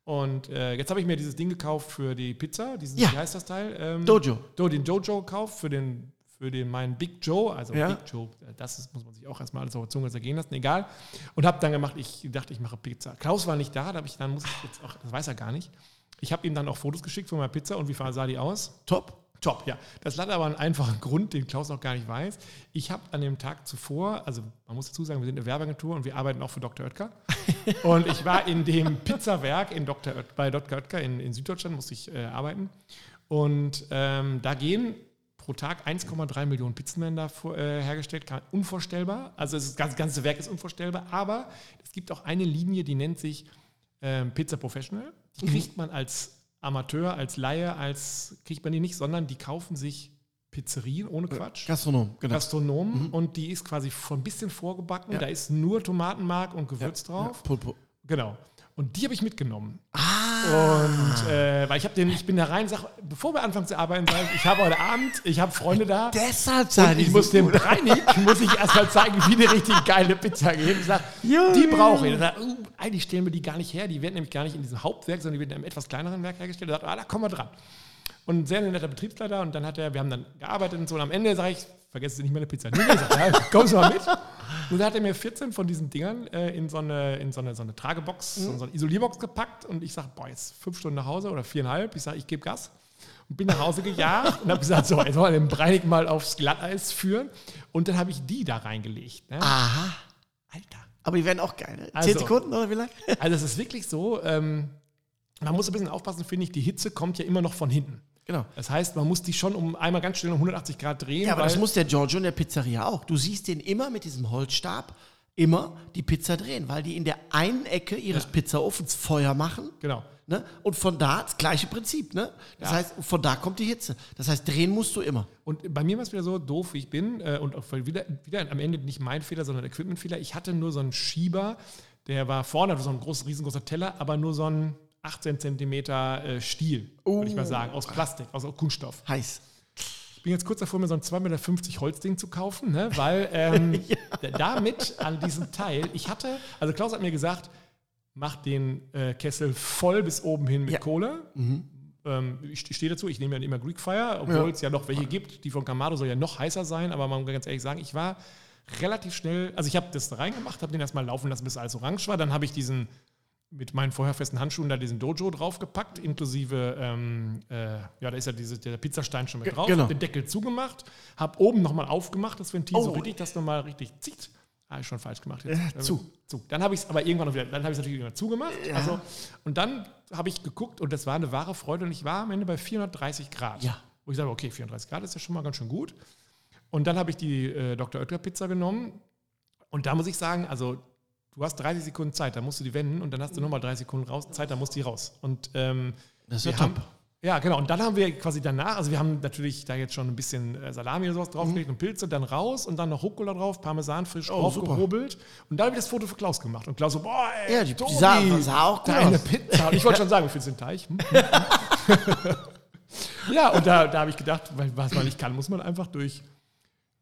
Und äh, jetzt habe ich mir dieses Ding gekauft für die Pizza, diesen, Ja. wie heißt das Teil? Ähm, Dojo. Do, den Jojo gekauft für den, für den meinen Big Joe, also Ja. Big Joe, äh, das ist, muss man sich auch erstmal alles auf der Zunge zergehen lassen, egal. Und habe dann gemacht, ich dachte, ich mache Pizza. Klaus war nicht da, da habe ich dann muss ich jetzt auch, das weiß er gar nicht. Ich habe ihm dann auch Fotos geschickt von meiner Pizza und wie sah die aus? Top. Top, ja. Das hat aber einen einfachen *laughs* Grund, den Klaus noch gar nicht weiß. Ich habe an dem Tag zuvor, also man muss dazu sagen, wir sind eine Werbeagentur und wir arbeiten auch für Dr. Oetker. *laughs* und ich war in dem Pizzawerk in Dr. Oet, bei Dr. Oetker in, in Süddeutschland, musste ich äh, arbeiten. Und ähm, da gehen pro Tag 1,3 Millionen Pizzen werden da vor, äh, hergestellt. Unvorstellbar. Also das ganze, ganze Werk ist unvorstellbar. Aber es gibt auch eine Linie, die nennt sich ähm, Pizza Professional. Die kriegt man als Amateur, als Laie, als kriegt man die nicht, sondern die kaufen sich Pizzerien ohne Quatsch. Gastronom, genau. Gastronomen und die ist quasi von ein bisschen vorgebacken. Da ist nur Tomatenmark und Gewürz drauf. Pul- pul- Genau. Und die habe ich mitgenommen. Und äh, weil ich habe den, ich bin da rein, sag, bevor wir anfangen zu arbeiten, sag ich, ich habe heute Abend, ich habe Freunde da. *laughs* Deshalb sei Und ich muss dem Reinig, *laughs* muss ich erstmal zeigen, wie eine richtig geile Pizza geht. Ich sag, Ja, die brauche ich. Er sagt, uh, eigentlich stellen wir die gar nicht her. Die werden nämlich gar nicht in diesem Hauptwerk, sondern die werden in einem etwas kleineren Werk hergestellt. Er sagt, ah, da kommen wir dran. Und ein sehr netter Betriebsleiter. Und dann hat er, wir haben dann gearbeitet und so. Und am Ende sage ich, vergesst Sie nicht meine Pizza. Nee, er, ja, kommst du mal mit. Und dann hat er mir 14 von diesen Dingern äh, in so eine, in so eine, so eine Tragebox, so, so eine Isolierbox gepackt. Und ich sage, boah, jetzt fünf Stunden nach Hause oder viereinhalb. Ich sage, ich gebe Gas. Und bin nach Hause gejagt und habe gesagt, so, jetzt wollen wir den Breinig mal aufs Glatteis führen. Und dann habe ich die da reingelegt. Ne? Aha. Alter. Aber die werden auch geil. Ne? Zehn Also- Sekunden oder wie lange? Also es ist wirklich so, ähm, man muss ein bisschen aufpassen, finde ich, die Hitze kommt ja immer noch von hinten. Genau. Das heißt, man muss die schon um einmal ganz schnell um 180 Grad drehen. Ja, aber das muss der Giorgio in der Pizzeria auch. Du siehst den immer mit diesem Holzstab immer die Pizza drehen, weil die in der einen Ecke ihres Pizzaofens Feuer machen. Genau. Ne? Und von da das gleiche Prinzip. Ne? Das Ja. heißt, von da kommt die Hitze. Das heißt, drehen musst du immer. Und bei mir war es wieder so doof, wie ich bin. Äh, und auch weil wieder, wieder am Ende nicht mein Fehler, sondern Equipmentfehler. Ich hatte nur so einen Schieber, der war vorne, so ein groß, riesengroßer Teller, aber nur so ein 18 Zentimeter äh, Stiel, würde ich mal sagen, aus Plastik, aus Kunststoff. Heiß. Ich bin jetzt kurz davor, mir so ein 2,50 Meter Holzding zu kaufen, ne? weil ähm, *laughs* d- damit an diesem Teil, ich hatte, also Klaus hat mir gesagt, mach den äh, Kessel voll bis oben hin mit Ja. Kohle. Ähm, ich stehe dazu, ich nehme ja immer Greek Fire, obwohl Ja. es ja noch welche gibt. Die von Kamado soll ja noch heißer sein, aber man muss ganz ehrlich sagen, ich war relativ schnell, also ich habe das da reingemacht, habe den erstmal laufen lassen, bis alles orange war. Dann habe ich diesen mit meinen vorher festen Handschuhen da diesen Dojo draufgepackt, inklusive, ähm, äh, ja, da ist ja diese, der Pizzastein schon mit drauf, genau. den Deckel zugemacht, habe oben nochmal aufgemacht, das Ventil, so Oh. richtig, dass nochmal richtig zieht. Ah, ich schon falsch gemacht. Jetzt. Äh, zu. zu. Dann habe ich es aber irgendwann noch wieder, dann habe ich es natürlich irgendwann zugemacht. Also, und dann habe ich geguckt und das war eine wahre Freude und ich war am Ende bei 430 Grad. Ja. Wo ich sage, okay, 430 Grad ist ja schon mal ganz schön gut. Und dann habe ich die äh, Dr. Oetker Pizza genommen und da muss ich sagen, also du hast 30 Sekunden Zeit, da musst du die wenden und dann hast du nochmal 30 Sekunden raus, Zeit, dann musst du die raus. Und ähm, Das ist ja haben, top. ja, genau. Und dann haben wir quasi danach, also wir haben natürlich da jetzt schon ein bisschen äh, Salami oder sowas draufgelegt und Pilze, dann raus und dann noch Rucola drauf, Parmesan frisch Mhm. Oh, draufgehobelt. Und dann habe ich das Foto für Klaus gemacht. Und Klaus so, boah, ey, Ja, die- die Tobi, sah- sah auch gut deine aus. Pizza. Ich wollte schon sagen, wie viel sind Teich? Hm? *laughs* *laughs* Ja, und da, da habe ich gedacht, weil, was man nicht kann, muss man einfach durch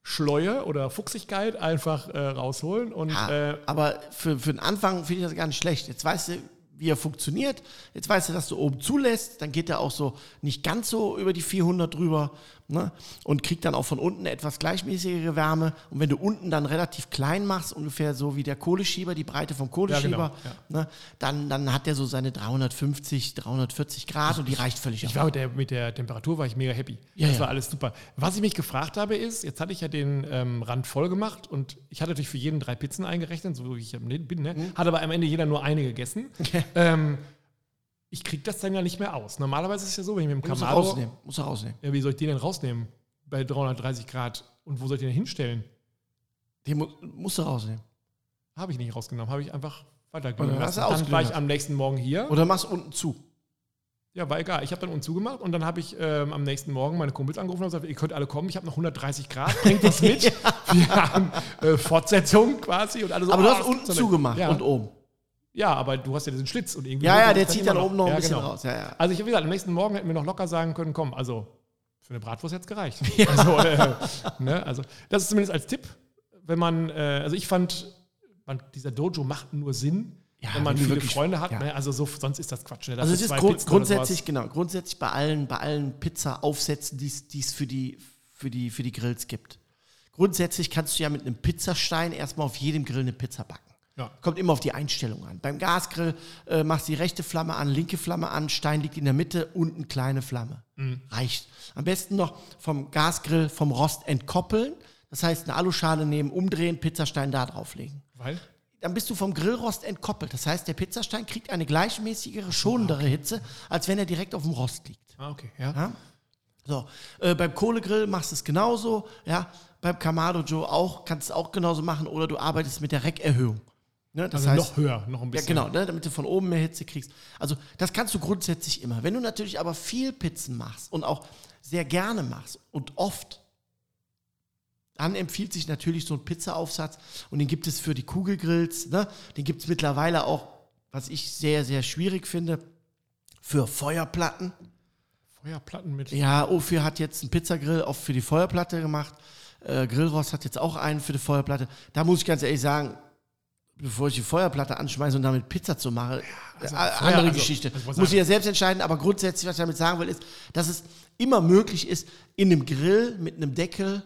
Schleue oder Fuchsigkeit einfach äh, rausholen. Und, Ja, äh, aber für, für den Anfang finde ich das gar nicht schlecht. Jetzt weißt du, wie er funktioniert. Jetzt weißt du, dass du oben zulässt. Dann geht er auch so nicht ganz so über die 400 drüber ne? und kriegt dann auch von unten etwas gleichmäßigere Wärme. Und wenn du unten dann relativ klein machst, ungefähr so wie der Kohleschieber, die Breite vom Kohleschieber, ja. ne? dann, dann hat der so seine 350, 340 Grad und die reicht völlig Ich aus. war mit der, mit der Temperatur war ich mega happy. Ja, das ja. war alles super. Was ich mich gefragt habe, ist, jetzt hatte ich ja den ähm, Rand voll gemacht und ich hatte natürlich für jeden drei Pizzen eingerechnet, so wie ich ja bin, ne? Mhm. hat aber am Ende jeder nur eine gegessen. *laughs* ähm, ich kriege das dann ja nicht mehr aus. Normalerweise ist es ja so, wenn ich mit dem Muss er Camaro, rausnehmen. Muss er rausnehmen. ja, wie soll ich den denn rausnehmen bei 330 Grad und wo soll ich den denn hinstellen? Den mu musst du rausnehmen. Habe ich nicht rausgenommen, habe ich einfach du Dann war ich ausgegliedert. am nächsten Morgen hier. Oder machst unten zu. Ja, war egal. Ich habe dann unten zugemacht und dann habe ich ähm, am nächsten Morgen meine Kumpels angerufen und gesagt, ihr könnt alle kommen, ich habe noch 130 Grad, bringt was *laughs* mit. Wir haben äh, Fortsetzung quasi und alle so. Aber du ah, hast unten zugemacht ja. und oben. Ja, aber du hast ja diesen Schlitz und irgendwie. Ja, ja, der zieht dann oben noch ein Ja, bisschen genau. raus. Ja, ja. Also ich habe gesagt, am nächsten Morgen hätten wir noch locker sagen können, komm, also für eine Bratwurst hätte es gereicht. Also, äh, ne, also das ist zumindest als Tipp, wenn man, äh, also ich fand, man, dieser Dojo macht nur Sinn, Ja, wenn man wenn viele wirklich- Freunde hat. ja. Ne? Also so, sonst ist das Quatsch. Ne? Das Also es ist grund, grundsätzlich, genau, grundsätzlich bei allen, bei allen Pizza-Aufsätzen, die es für die, für, die, für die Grills gibt. Grundsätzlich kannst du ja mit einem Pizzastein erstmal auf jedem Grill eine Pizza backen. Ja. Kommt immer auf die Einstellung an. Beim Gasgrill äh, machst du die rechte Flamme an, linke Flamme an, Stein liegt in der Mitte, unten kleine Flamme. Reicht. Am besten noch vom Gasgrill vom Rost entkoppeln. Das heißt, eine Aluschale nehmen, umdrehen, Pizzastein da drauflegen Weil? dann bist du vom Grillrost entkoppelt. Das heißt, der Pizzastein kriegt eine gleichmäßigere, schonendere Hitze, als wenn er direkt auf dem Rost liegt. Ah, okay, ja. Ja? So, äh, beim Kohlegrill machst du es genauso. Ja? Beim Kamado Joe auch, kannst du auch genauso machen. Oder du arbeitest mit der Reckerhöhung. Ne? Das Also heißt, noch höher, noch ein ja, bisschen. genau, ne, damit du von oben mehr Hitze kriegst. Also das kannst du grundsätzlich immer. Wenn du natürlich aber viel Pizzen machst und auch sehr gerne machst und oft, dann empfiehlt sich natürlich so ein Pizzaaufsatz und den gibt es für die Kugelgrills. Ne? Den gibt es mittlerweile auch, was ich sehr, sehr schwierig finde, für Feuerplatten. Feuerplatten mit. Ja, Ophir hat jetzt einen Pizzagrill auch für die Feuerplatte gemacht. Äh, Grillrost hat jetzt auch einen für die Feuerplatte. Da muss ich ganz ehrlich sagen, bevor ich die Feuerplatte anschmeiße und damit Pizza zu machen, also äh, Feuer- andere also, Geschichte. ich muss Muss ich ja selbst entscheiden, aber grundsätzlich, was ich damit sagen will, ist, dass es immer möglich ist, in einem Grill mit einem Deckel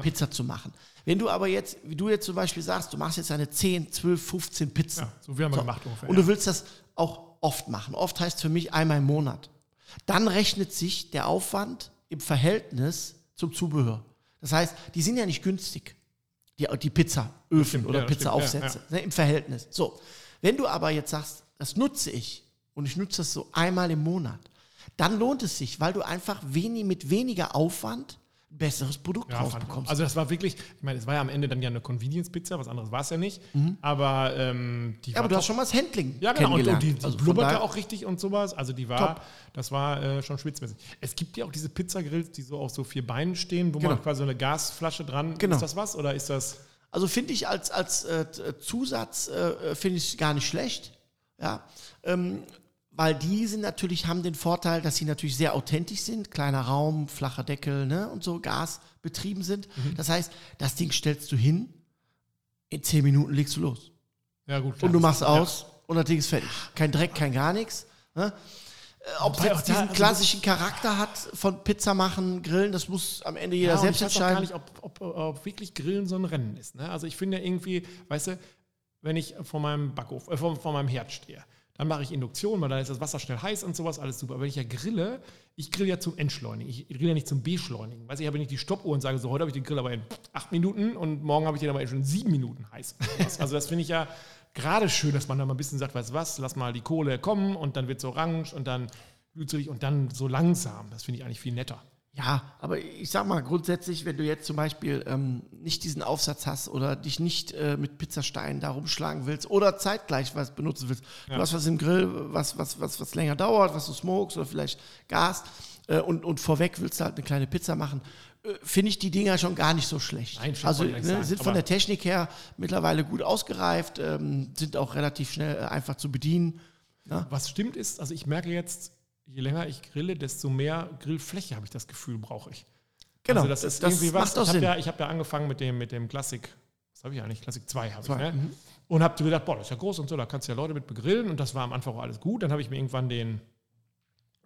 Pizza zu machen. Wenn du aber jetzt, wie du jetzt zum Beispiel sagst, du machst jetzt eine 10, 12, 15 Pizzen. Ja, so wie haben wir gemacht ungefähr. Und ja. du willst das auch oft machen. Oft heißt für mich einmal im Monat. Dann rechnet sich der Aufwand im Verhältnis zum Zubehör. Das heißt, die sind ja nicht günstig, die, die Pizzaöfen stimmt, oder ja, Pizzaaufsätze, stimmt, ne, im Verhältnis. So, wenn du aber jetzt sagst, das nutze ich und ich nutze das so einmal im Monat, dann lohnt es sich, weil du einfach wenig, mit weniger Aufwand besseres Produkt Ja, rausbekommst. also das war wirklich, ich meine, es war ja am Ende dann ja eine Convenience-Pizza, was anderes war es ja nicht. Aber ähm, die ja, aber du top. hast schon mal das Handling Ja, genau. Und, und die, die Also blubberte auch richtig und sowas. Also die war, Top. das war äh, schon schwitzmäßig. Es gibt ja auch diese Pizzagrills, die so auf so vier Beinen stehen, wo Genau. man quasi so eine Gasflasche dran. Genau. Ist das was oder ist das? Also finde ich als, als äh, Zusatz äh, finde ich gar nicht schlecht. Ja. Ähm, weil die sind natürlich, haben den Vorteil, dass sie natürlich sehr authentisch sind. Kleiner Raum, flacher Deckel ne, und so, Gas betrieben sind. Mhm. Das heißt, das Ding stellst du hin, in zehn Minuten legst du los. Ja gut. klar, Und du machst ja. aus und das Ding ist fertig. Kein Dreck, kein gar nichts. Ne? Äh, Ob es jetzt diesen also klassischen Charakter hat von Pizza machen, Grillen, das muss am Ende jeder Ja, selbst ich weiß auch gar entscheiden. nicht, ob, ob, ob wirklich Grillen so ein Rennen ist. Ne? Also ich finde irgendwie, weißt du, wenn ich vor meinem Backofen, äh, vor, vor meinem Herd stehe, dann mache ich Induktion, weil dann ist das Wasser schnell heiß und sowas, alles super. Aber wenn ich ja grille, ich grill ja zum Entschleunigen. Ich grill ja nicht zum Beschleunigen. Weiß ich, habe nicht die Stoppuhr und sage so, heute habe ich den Grill aber in acht Minuten und morgen habe ich den aber schon in sieben Minuten heiß. *laughs* Also das finde ich ja gerade schön, dass man da mal ein bisschen sagt, weißt du was, lass mal die Kohle kommen und dann wird es orange und dann glühselig und dann so langsam. Das finde ich eigentlich viel netter. Ja, aber ich sag mal grundsätzlich, wenn du jetzt zum Beispiel ähm, nicht diesen Aufsatz hast oder dich nicht äh, mit Pizzasteinen da rumschlagen willst oder zeitgleich was benutzen willst, du hast was im Grill, was, was, was, was länger dauert, was du smokes oder vielleicht Gas äh, und, und vorweg willst du halt eine kleine Pizza machen, äh, finde ich die Dinger schon gar nicht so schlecht. Nein, also ne, sind von der Technik her mittlerweile gut ausgereift, ähm, sind auch relativ schnell äh, einfach zu bedienen. Was stimmt ist, also ich merke jetzt, je länger ich grille, desto mehr Grillfläche habe ich das Gefühl, brauche ich. Genau, Also das, ist das irgendwie was. macht auch ich habe ja, hab ja angefangen mit dem, mit dem Klassik, was habe ich eigentlich? Klassik 2 habe ich, ne? mhm. Und habe gedacht, boah, das ist ja groß und so, da kannst du ja Leute mit begrillen und das war am Anfang auch alles gut. Dann habe ich mir irgendwann den,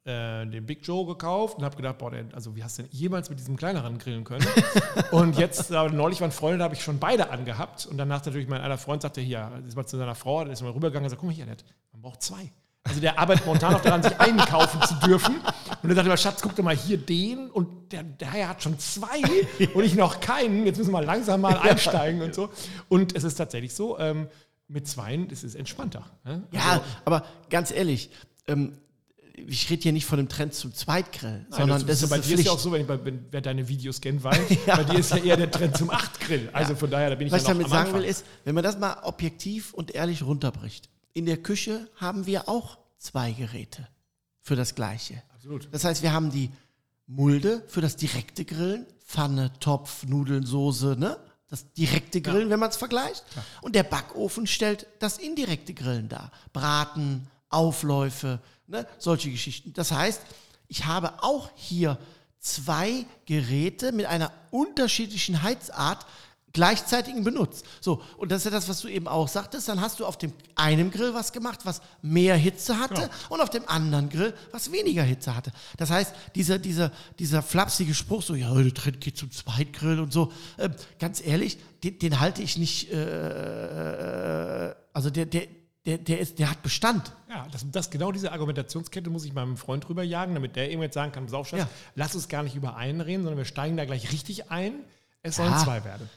äh, den Big Joe gekauft und habe gedacht, boah, der, also wie hast du denn jemals mit diesem kleineren grillen können? *laughs* und jetzt, aber neulich waren Freunde, da habe ich schon beide angehabt und danach natürlich mein einer Freund sagte, hier, ist mal zu seiner Frau, der ist mal rübergegangen und sagt, guck mal hier, man braucht zwei. Also der arbeitet momentan noch daran, sich einkaufen zu dürfen. Und er sagte immer, Schatz, guck doch mal hier den und der, der Herr hat schon zwei *laughs* und ich noch keinen. Jetzt müssen wir langsam mal einsteigen und so. Und es ist tatsächlich so, ähm, mit zweien ist es entspannter. Ne? Ja, Also, aber ganz ehrlich, ähm, ich rede hier nicht von dem Trend zum Zweitgrill, Nein, sondern das, ja ist bei dir ist Pflicht. ja auch so, wenn, ich, wenn wer deine Videos kennt, weiß, *laughs* bei dir ist ja eher der Trend zum Achtgrill. *laughs* Also von daher, da bin ich Was ich ja damit am sagen will, ist, wenn man das mal objektiv und ehrlich runterbricht. In der Küche haben wir auch zwei Geräte für das Gleiche. Absolut. Das heißt, wir haben die Mulde für das direkte Grillen, Pfanne, Topf, Nudeln, Soße, ne? Das direkte Grillen, wenn man es vergleicht. Und der Backofen stellt das indirekte Grillen dar. Braten, Aufläufe, ne? solche Geschichten. Das heißt, ich habe auch hier zwei Geräte mit einer unterschiedlichen Heizart gleichzeitig benutzt. So, und das ist ja das, was du eben auch sagtest. Dann hast du auf dem einen Grill was gemacht, was mehr Hitze hatte Genau. und auf dem anderen Grill, was weniger Hitze hatte. Das heißt, dieser, dieser, dieser flapsige Spruch, so, ja, der Trend geht zum Zweitgrill und so, äh, ganz ehrlich, den, den halte ich nicht, äh, also der, der, der, der, ist, der hat Bestand. Ja, das, das, genau diese Argumentationskette muss ich meinem Freund drüber jagen, damit der irgendwann sagen kann, pass auf, Schatz, Ja. lass uns gar nicht über einen reden, sondern wir steigen da gleich richtig ein. Es sollen Ja. zwei werden.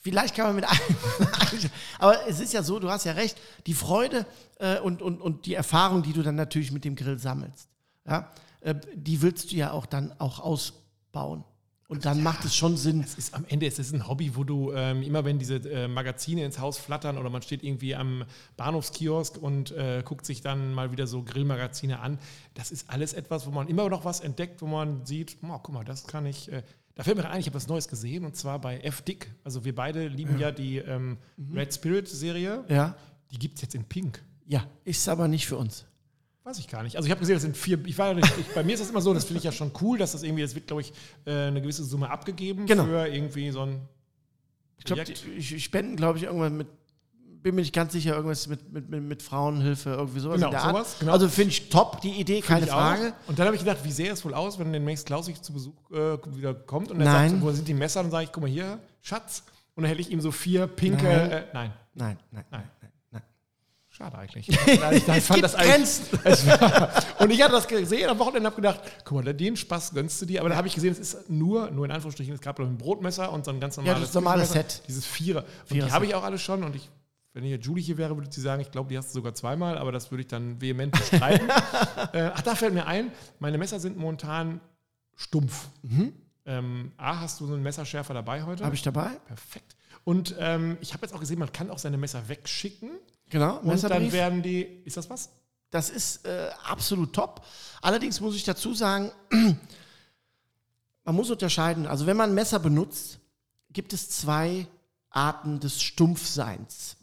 Vielleicht kann man mit einem. *laughs* Aber es ist ja so, du hast ja recht, die Freude äh, und, und, und die Erfahrung, die du dann natürlich mit dem Grill sammelst, ja, äh, die willst du ja auch dann auch ausbauen. Und dann macht es schon Sinn. Es ist am Ende es ist ein Hobby, wo du ähm, immer, wenn diese äh, Magazine ins Haus flattern oder man steht irgendwie am Bahnhofskiosk und äh, guckt sich dann mal wieder so Grillmagazine an, das ist alles etwas, wo man immer noch was entdeckt, wo man sieht, oh, guck mal, das kann ich. Äh, da fällt mir ein, ich habe was Neues gesehen und zwar bei F. Dick. Also wir beide lieben ja, die ähm, Red Spirit Serie. Ja. Die gibt es jetzt in Pink. Ja, ist aber nicht für uns. Weiß ich gar nicht. Also ich habe gesehen, das sind vier. Ich war ja nicht, ich, bei mir ist das immer so, das finde ich ja schon cool, dass das irgendwie, es wird, glaube ich, äh, eine gewisse Summe abgegeben Genau. für irgendwie so ein Ich glaube, die ich spenden, glaube ich, irgendwann mit, bin mir nicht ganz sicher, irgendwas mit, mit, mit, mit Frauenhilfe, irgendwie sowas Genau, sowas, genau. Also finde ich top, die Idee, keine Ich auch. Frage. Und dann habe ich gedacht, wie sähe es wohl aus, wenn demnächst Klaus sich zu Besuch äh, wieder kommt und er sagt, wo sind die Messer? Und dann sage ich, guck mal hier, Schatz. Und dann hätte ich ihm so vier pinke. Nein. Äh, nein, Nein, nein, Nein. nein, nein. schade eigentlich. Ich *laughs* Es fand gibt das Grenzen. *laughs* Und ich hatte das gesehen am Wochenende und habe gedacht, guck mal, den Spaß gönnst du dir. Aber dann habe ich gesehen, es ist nur, nur in Anführungsstrichen, es gab noch ein Brotmesser und so ein ganz normales, das normale Küchenmesser, Set. Dieses Vierer. Und Vierer die habe ich auch alle schon und ich, wenn hier Julie hier wäre, würde sie sagen, ich glaube, die hast du sogar zweimal, aber das würde ich dann vehement bestreiten. *laughs* äh, ach, da fällt mir ein, meine Messer sind momentan stumpf. Ähm, A, hast du so einen Messerschärfer dabei heute? Habe ich dabei? Perfekt. Und ähm, ich habe jetzt auch gesehen, man kann auch seine Messer wegschicken. Genau, Und dann werden die, ist das was? Das ist äh, absolut top. Allerdings muss ich dazu sagen, *clears throat* man muss unterscheiden. Also wenn man ein Messer benutzt, gibt es zwei Arten des Stumpfseins.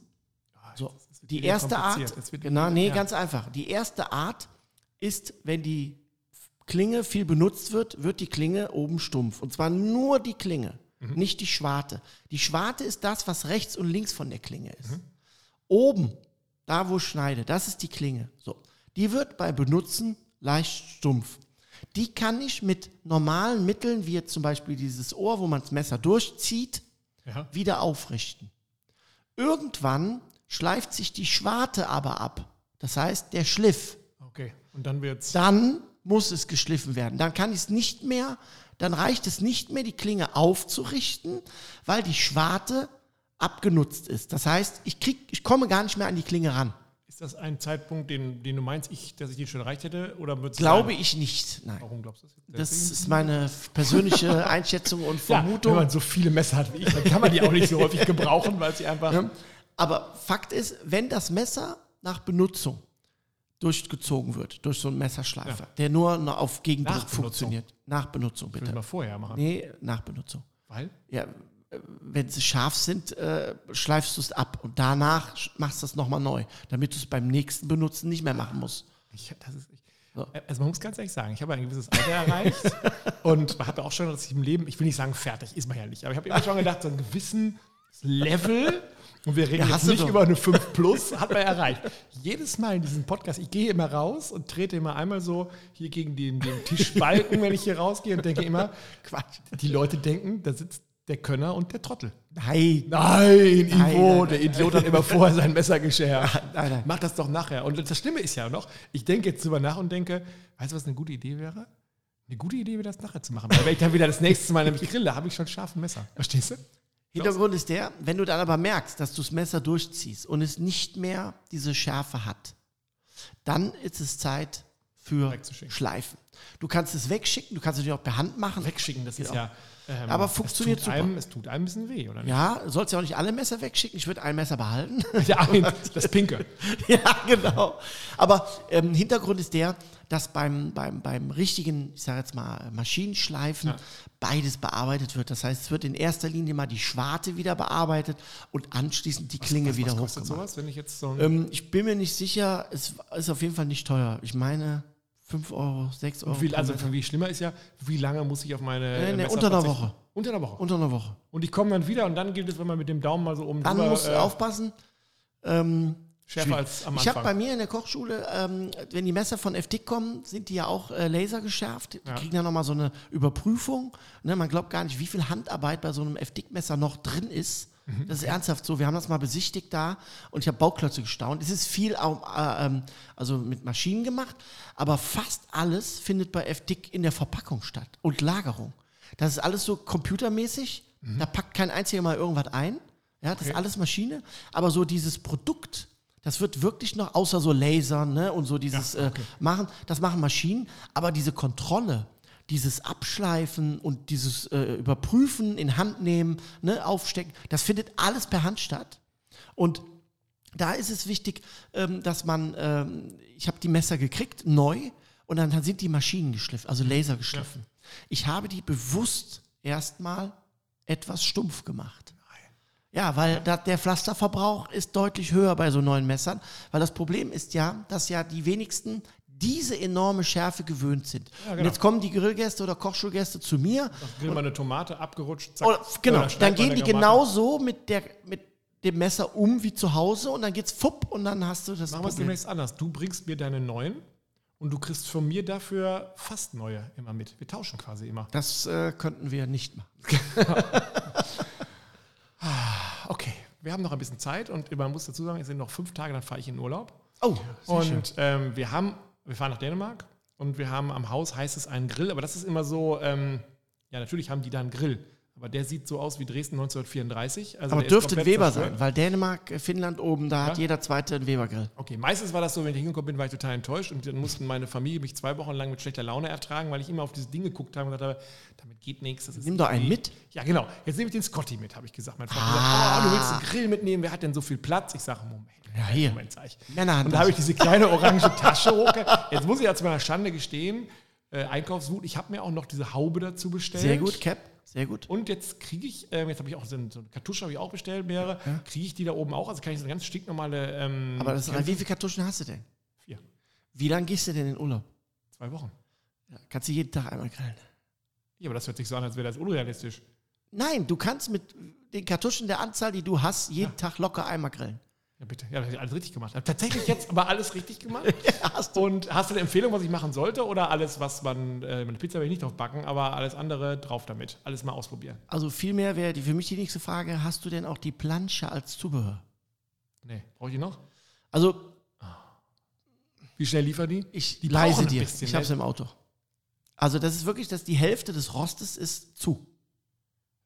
Die erste Art, genau, nee, ja. ganz einfach. Die erste Art ist, wenn die Klinge viel benutzt wird, wird die Klinge oben stumpf. Und zwar nur die Klinge, Mhm. nicht die Schwarte. Die Schwarte ist das, was rechts und links von der Klinge ist. Mhm. Oben, da wo ich schneide, das ist die Klinge. So. Die wird bei Benutzen leicht stumpf. Die kann ich mit normalen Mitteln, wie jetzt zum Beispiel dieses Ohr, wo man das Messer durchzieht, Ja. wieder aufrichten. Irgendwann schleift sich die Schwarte aber ab. Das heißt, der Schliff. Okay. Und dann wird's. Dann muss es geschliffen werden. Dann kann ich es nicht mehr, dann reicht es nicht mehr, die Klinge aufzurichten, weil die Schwarte abgenutzt ist. Das heißt, ich, krieg, ich komme gar nicht mehr an die Klinge ran. Ist das ein Zeitpunkt, den, den du meinst, ich, dass ich den schon erreicht hätte? Oder Glaube sagen, ich nicht. Nein. Warum glaubst du das? Das Deswegen? ist meine persönliche *laughs* Einschätzung und ja, Vermutung. wenn man so viele Messer hat wie ich, dann kann man die auch nicht so häufig gebrauchen, weil sie einfach. Ja. Aber Fakt ist, wenn das Messer nach Benutzung durchgezogen wird, durch so einen Messerschleifer, der nur noch auf Gegendruck funktioniert. Nach Benutzung, bitte. mal vorher machen. Nee, nach Benutzung. Weil? Ja, wenn sie scharf sind, äh, schleifst du es ab und danach machst du es nochmal neu, damit du es beim nächsten Benutzen nicht mehr machen musst. Ich, das ist, ich, So. Also man muss ganz ehrlich sagen, ich habe ein gewisses Alter erreicht *laughs* und habe auch schon, dass ich im Leben, ich will nicht sagen fertig, ist man ja nicht, aber ich habe immer schon gedacht, so ein gewissen Level, und wir reden Ja, jetzt hast du nicht doch. über eine 5 *laughs* Plus, hat man erreicht. Jedes Mal in diesem Podcast, ich gehe immer raus und trete immer einmal so hier gegen den, den Tischbalken, wenn ich hier rausgehe und denke immer, Quatsch. die Leute denken, da sitzt der Könner und der Trottel. Nein. Nein, Ivo, Nein, nein, der Idiot hat immer vorher sein Messer geschärft. *laughs* Nein, nein. Mach das doch nachher. Und das Schlimme ist ja noch, ich denke jetzt drüber nach und denke, weißt du, was eine gute Idee wäre? Eine gute Idee wäre das nachher zu machen. Weil wenn ich dann wieder das nächste Mal nämlich grille, habe ich schon scharfe Messer. Verstehst du? Hintergrund ist der, wenn du dann aber merkst, dass du das Messer durchziehst und es nicht mehr diese Schärfe hat, dann ist es Zeit für. Schleifen. Du kannst es wegschicken, du kannst es natürlich auch per Hand machen. Wegschicken, das ist Genau. ja. ähm, Aber es funktioniert tut super. Einem, es tut einem ein bisschen weh, oder nicht? Ja, du sollst ja auch nicht alle Messer wegschicken. Ich würde ein Messer behalten. *laughs* Ja, *laughs* das Pinke. ja, genau. Aber ähm, Hintergrund ist der, dass beim, beim, beim richtigen, ich sage jetzt mal, Maschinenschleifen Ja. beides bearbeitet wird. Das heißt, es wird in erster Linie mal die Schwarte wieder bearbeitet und anschließend die Klinge Was, wieder was hochgemacht. sowas, wenn ich jetzt so. Ähm, ich bin mir nicht sicher, es ist auf jeden Fall nicht teuer. Ich meine 5 Euro, 6 Euro. wie viel, also wie schlimmer ist ja, wie lange muss ich auf meine. Nee, nee, unter einer? Woche. Unter einer Woche. unter einer Woche. Und ich komme dann wieder und dann gilt es, wenn man mit dem Daumen mal so oben Dann drüber, musst du äh, aufpassen. Ähm, schärfer als am Ich habe bei Anfang. mir in der Kochschule, ähm, wenn die Messer von FDIC kommen, sind die ja auch äh, lasergeschärft. Die Ja. kriegen dann nochmal so eine Überprüfung. Ne, man glaubt gar nicht, wie viel Handarbeit bei so einem FDIC-Messer noch drin ist. Mhm. Das ist ernsthaft so. Wir haben das mal besichtigt da und ich habe Bauklötze gestaunt. Es ist viel auch, äh, ähm, also mit Maschinen gemacht, aber fast alles findet bei FDIC in der Verpackung statt und Lagerung. Das ist alles so computermäßig. Da packt kein einziger mal irgendwas ein. Ja, das ist Mhm. Okay. alles Maschine. Aber so dieses Produkt, das wird wirklich noch, außer so Lasern ne, und so dieses Ja, äh, machen, das machen Maschinen. Aber diese Kontrolle, dieses Abschleifen und dieses äh, Überprüfen, in Hand nehmen, ne, aufstecken, das findet alles per Hand statt. Und da ist es wichtig, ähm, dass man, ähm, ich habe die Messer gekriegt, neu, und dann sind die Maschinen geschliffen, also Laser geschliffen. Ich habe die bewusst erstmal etwas stumpf gemacht. Ja, weil da, der Pflasterverbrauch ist deutlich höher bei so neuen Messern, weil das Problem ist ja, dass ja die wenigsten diese enorme Schärfe gewöhnt sind. Und genau. jetzt kommen die Grillgäste oder Kochschulgäste zu mir Grill mal eine Tomate abgerutscht, zack. oder, genau, Oder dann gehen die Tomate. genau so mit, der, mit dem Messer um wie zu Hause und dann geht's fupp und dann hast du das Machen wir es demnächst anders. Du bringst mir deine neuen und du kriegst von mir dafür fast neue immer mit. Wir tauschen quasi immer. Das äh, könnten wir nicht machen. *laughs* *laughs* Okay, wir haben noch ein bisschen Zeit und man muss dazu sagen, es sind noch fünf Tage, dann fahre ich in Urlaub. Oh, sehr. Und ähm, wir haben, wir fahren nach Dänemark und wir haben am Haus heißt es einen Grill, aber das ist immer so, ähm, ja, natürlich haben die da einen Grill, aber der sieht so aus wie Dresden 1934. Also Aber dürfte ein Weber sein, weil Dänemark, äh, Finnland oben, da hat Ja? jeder zweite einen Weber-Grill. Okay, meistens war das so, wenn ich hingekommen bin, war ich total enttäuscht und dann mussten meine Familie mich zwei Wochen lang mit schlechter Laune ertragen, weil ich immer auf dieses Ding geguckt habe und gesagt habe, damit geht nichts. Nimm doch einen mit. Ja, genau. Jetzt nehme ich den Scotty mit, habe ich gesagt. Mein Freund hat Ah. gesagt, oh, du willst einen Grill mitnehmen, wer hat denn so viel Platz? Ich sage, Moment. Ja, hier. Moment, sag ich. Männerhand. Und da habe ich diese kleine orange Tasche hochge... Jetzt muss ich ja zu meiner Schande gestehen, äh, Einkaufswut, ich habe mir auch noch diese Haube dazu bestellt. Sehr gut, Cap, sehr gut. Und jetzt kriege ich, ähm, jetzt habe ich auch so, ein- so eine Kartusche habe ich auch bestellt, mehrere. Kriege ich die da oben auch? Also kann ich so eine ganz stinknormale. Ähm, Aber das, Kämpfe- wie viele Kartuschen hast du denn? Vier. Wie lange gehst du denn in Urlaub? Zwei Wochen. Ja, kannst du jeden Tag einmal grillen? Ja, aber das hört sich so an, als wäre das unrealistisch. Nein, du kannst mit den Kartuschen der Anzahl, die du hast, jeden Tag locker einmal grillen. Ja, bitte. Ja, alles richtig gemacht. Ich habe tatsächlich jetzt aber alles richtig gemacht. *laughs* hast Und hast du eine Empfehlung, was ich machen sollte? Oder alles, was man, äh, meine Pizza will ich nicht drauf backen, aber alles andere drauf damit. Alles mal ausprobieren. Also vielmehr wäre die, für mich die nächste Frage, hast du denn auch die Plansche als Zubehör? Nee, brauche ich die noch? Also Wie schnell liefern die? ich Die leise dir, bisschen, ich ne? habe es im Auto. Also das ist wirklich, dass die Hälfte des Rostes ist zu.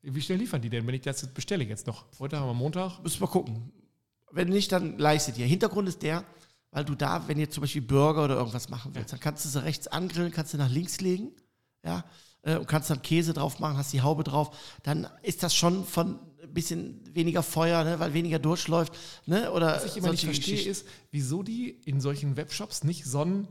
Wie schnell liefern die denn, wenn ich das bestelle jetzt noch? Heute haben wir Montag. Müssen wir gucken. Wenn nicht, dann leiste dir. Hintergrund ist der, weil du da, wenn ihr zum Beispiel Burger oder irgendwas machen willst, dann kannst du sie rechts angrillen, kannst du nach links legen, ja, äh, und kannst dann Käse drauf machen, hast die Haube drauf, dann ist das schon von ein bisschen weniger Feuer, ne, weil weniger durchläuft, ne, oder Was ich immer nicht verstehe, Geschichten. ist, wieso die in solchen Webshops nicht so ein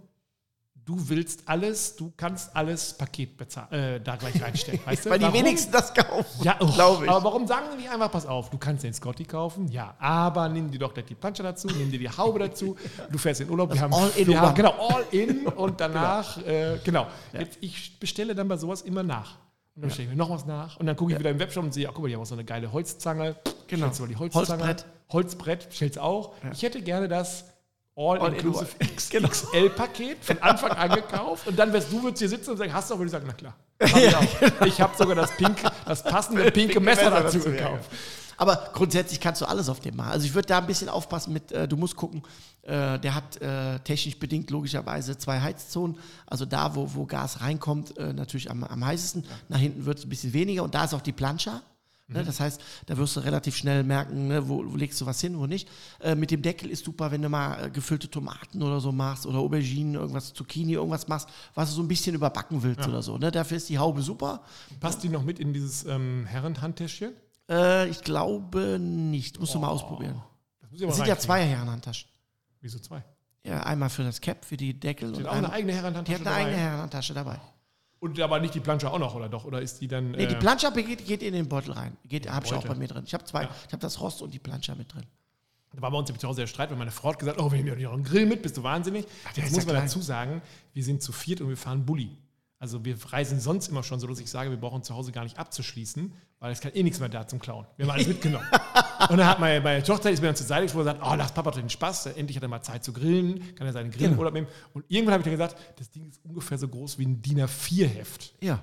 du willst alles, du kannst alles Paket äh, da gleich reinstellen. Weißt du? *laughs* Weil die Warum? wenigsten das kaufen, Ja, oh, glaube ich. Aber warum sagen die nicht einfach, pass auf, du kannst den Scotty kaufen, ja, aber nimm dir doch gleich die Plansche dazu, nimm dir die Haube dazu, du fährst in Urlaub, wir haben, All-in wir haben genau, all in und *laughs* danach, äh, genau. Jetzt, ich bestelle dann bei sowas immer nach. Und dann bestelle ich mir noch was nach und dann gucke ich wieder im Webshop und sehe, ach guck mal, die haben auch so eine geile Holzzange. Genau. Stellst du mal die Holzzange. Holzbrett. Holzbrett, bestellst auch. Ich hätte gerne das All-Inclusive *laughs* All-in Genau. *laughs* XXL-Paket von Anfang an gekauft und dann wärst du, würdest hier sitzen und sagen, hast du auch, würde ich sagen, na klar. *laughs* Hab ich auch. Ich habe sogar das, pink, das passende pinke Messer Messer dazu dazu, ja, gekauft. Aber grundsätzlich kannst du alles auf dem machen. Also ich würde da ein bisschen aufpassen mit, äh, du musst gucken, äh, der hat äh, technisch bedingt logischerweise zwei Heizzonen. Also da, wo, wo Gas reinkommt, äh, natürlich am, am heißesten. Nach hinten wird es ein bisschen weniger und da ist auch die Plancha. Ne, das heißt, da wirst du relativ schnell merken, ne, wo, wo legst du was hin, wo nicht. Äh, mit dem Deckel ist super, wenn du mal äh, gefüllte Tomaten oder so machst oder Auberginen, irgendwas, Zucchini, irgendwas machst, was du so ein bisschen überbacken willst oder so. Ne? Dafür ist die Haube super. Passt die noch mit in dieses ähm, Herrenhandtäschchen? Äh, ich glaube nicht. Musst du mal ausprobieren. Das muss ich aber Das sind ja zwei Herrenhandtaschen. Wieso zwei? Ja, einmal für das Cap, für die Deckel. Die und hat auch eine eigene die Herrenhandtasche hat eine eigene dabei. Herrenhandtasche dabei. Und aber nicht die Plansche auch noch, oder doch? Oder ist die dann. Nee, die äh, Plancha geht, geht in den Beutel rein. Geht, habe ich auch bei mir drin. Ich habe zwei. Ich habe das Rost und die Plancha mit drin. Da war bei uns im Hause der Streit, weil meine Frau hat gesagt, oh, wenn ich mir noch einen Grill mit, bist du wahnsinnig. der Jetzt muss ja man dazu sagen, wir sind zu viert und wir fahren Bulli. Also wir reisen sonst immer schon so, dass ich sage, wir brauchen zu Hause gar nicht abzuschließen, weil es kann eh nichts mehr da zum Klauen. Wir haben alles mitgenommen. *laughs* und dann hat meine, meine Tochter ist mir dann zur Seite gesprungen und gesagt, oh, lass Papa doch den Spaß, endlich hat er mal Zeit zu grillen, kann er seinen Grill Genau. Urlaub nehmen. Und irgendwann habe ich dann gesagt, das Ding ist ungefähr so groß wie ein DIN A4-Heft. Ja.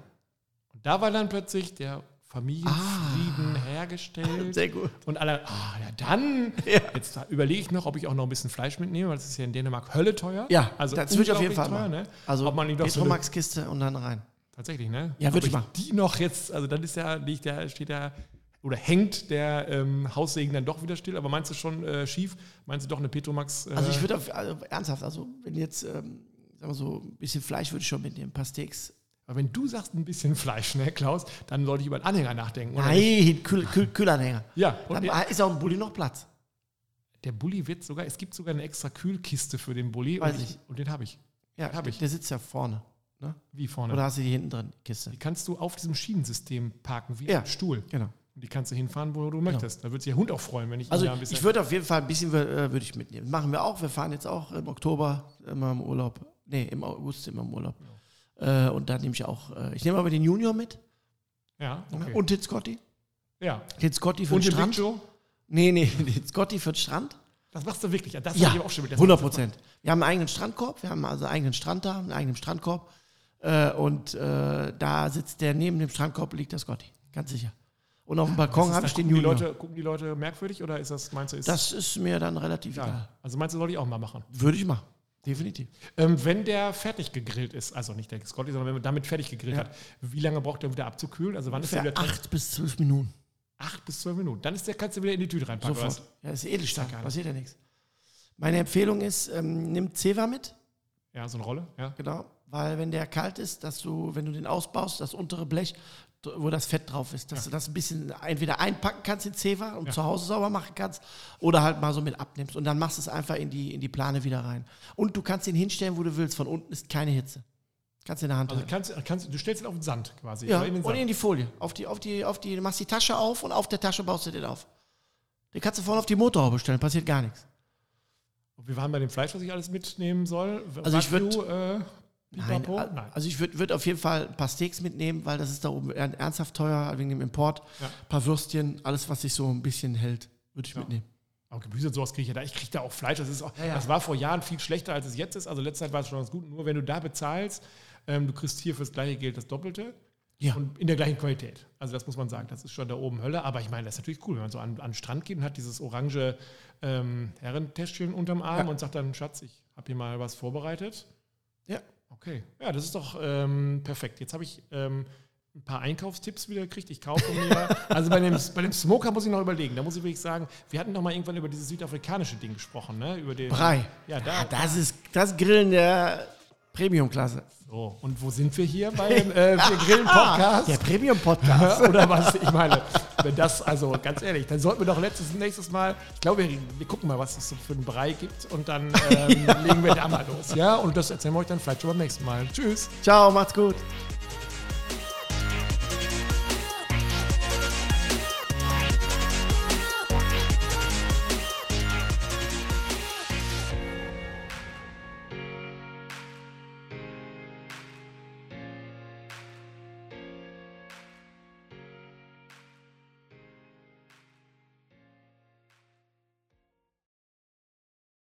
Und da war dann plötzlich der Familienfrieden hergestellt. Sehr gut. Und alle, ah, ja dann, *laughs* Ja. jetzt überlege ich noch, ob ich auch noch ein bisschen Fleisch mitnehme, weil das ist ja in Dänemark Hölle teuer. Ja, also das würde ich auf jeden Fall teuer, ne? Also ob man nicht eine, Petromax-Kiste und dann rein. Tatsächlich, ne? Ja, würde ich machen. Die noch jetzt, also dann ist ja, liegt der, steht der, oder hängt der ähm, Haussegen dann doch wieder still, aber meinst du schon äh, schief? Meinst du doch eine Petromax? Äh, Also ich würde also ernsthaft, also wenn jetzt, ähm, sagen wir so, ein bisschen Fleisch würde ich schon mitnehmen, ein paar Steaks. Aber wenn du sagst ein bisschen Fleisch, ne, Klaus, dann sollte ich über einen Anhänger nachdenken. Nein, Kühl, Kühl, Kühlanhänger. Ja, und Dann ist auch im Bulli noch Platz. der Bulli wird sogar, es gibt sogar eine extra Kühlkiste für den Bulli. Weiß und, ich. und den habe ich. Ja, Hab ich. der sitzt ja vorne. Ne? Wie vorne? Oder hast du die hinten drin, Kiste? Die kannst du auf diesem Schienensystem parken, wie Ja. ein Stuhl. Genau. Und die kannst du hinfahren, wo du möchtest. Da würde sich der Hund auch freuen, wenn ich Also ihn da ein bisschen. ich würde auf jeden Fall ein bisschen äh, würde ich mitnehmen. Machen wir auch. Wir fahren jetzt auch im Oktober immer im Urlaub. Nee, im August wir im Urlaub. Äh, und da nehme ich auch, äh, ich nehme aber den Junior mit ja, okay. und den Scotty. ja. Den Scotty für Und den Big Strand. Joe? Nee, nee, *laughs* den Scotty für den Strand. Das machst du wirklich. Das Ja, auch schon mit. Das 100 Prozent. Wir haben einen eigenen Strandkorb, wir haben also einen eigenen Strand da, einen eigenen Strandkorb. Äh, und äh, da sitzt der, neben dem Strandkorb liegt der Scotty, ganz sicher. Und auf dem Balkon habe ich den gucken die, Junior. Leute, gucken die Leute merkwürdig oder ist das, meinst du, ist Das ist mir dann relativ ja. egal. Also meinst du, soll ich auch mal machen? Würde ich machen, definitiv. Ähm, wenn der fertig gegrillt ist, also nicht der Scotty, sondern wenn man damit fertig gegrillt Ja. hat, wie lange braucht der um wieder abzukühlen? Also wann ist der wieder drin? acht bis zwölf Minuten. Acht bis zwölf Minuten. Dann ist der, kannst du wieder in die Tüte reinpacken. Sofort. Ja, das ist Edelstahl, Stark, passiert ja nichts. Meine Empfehlung ist, ähm, nimm Zewa mit? Ja, so eine Rolle. Ja. genau, weil wenn der kalt ist, dass du, wenn du den ausbaust, das untere Blech, wo das Fett drauf ist, dass du das ein bisschen entweder einpacken kannst in Zewa und Ja. zu Hause sauber machen kannst oder halt mal so mit abnimmst und dann machst du es einfach in die, in die Plane wieder rein. Und du kannst ihn hinstellen, wo du willst, von unten ist keine Hitze. Kannst in der Hand Also halten. kannst, kannst, du stellst ihn auf den Sand quasi. Ja, in den und Sand. in die Folie. Auf die, auf die, auf die, du machst die Tasche auf und auf der Tasche baust du den auf. Den kannst du vorne auf die Motorhaube stellen, passiert gar nichts. Wir waren bei dem Fleisch, was ich alles mitnehmen soll. Also ich Wagyu, äh, Nein, also ich würde würd auf jeden Fall ein paar Steaks mitnehmen, weil das ist da oben er- ernsthaft teuer wegen dem Import. Ja. Ein paar Würstchen, alles, was sich so ein bisschen hält, würde ich Ja. mitnehmen. Aber Gemüse und sowas kriege ich ja da. Ich kriege da auch Fleisch. Das, ist auch, ja. das war vor Jahren viel schlechter, als es jetzt ist. Also letzte Zeit war es schon ganz gut. Nur wenn du da bezahlst, ähm, du kriegst hier fürs gleiche Geld das Doppelte. Ja. Und in der gleichen Qualität. Also das muss man sagen. Das ist schon da oben Hölle. Aber ich meine, das ist natürlich cool, wenn man so an, an den Strand geht und hat dieses orange ähm, Herrentäschchen unterm Arm Ja. und sagt dann, Schatz, ich habe hier mal was vorbereitet. Ja. Okay. Ja, das ist doch ähm, perfekt. Jetzt habe ich ähm, ein paar Einkaufstipps wieder gekriegt. Ich kaufe mir. *laughs* also bei dem, bei dem Smoker muss ich noch überlegen. Da muss ich wirklich sagen, wir hatten doch mal irgendwann über dieses südafrikanische Ding gesprochen, ne? Über den. Brei. Ja, da. Ah, das ist das Grillen der Premium-Klasse. So. Und wo sind wir hier beim äh, wir Grillen Podcast? *laughs* Der Premium-Podcast. *laughs* Oder was? Ich meine, Wenn das, also ganz ehrlich, dann sollten wir doch letztes, nächstes Mal, ich glaube, wir, wir gucken mal, was es so für einen Brei gibt und dann ähm, *laughs* legen wir da mal los. Ja, und das erzählen wir euch dann vielleicht schon beim nächsten Mal. Tschüss. Ciao, macht's gut.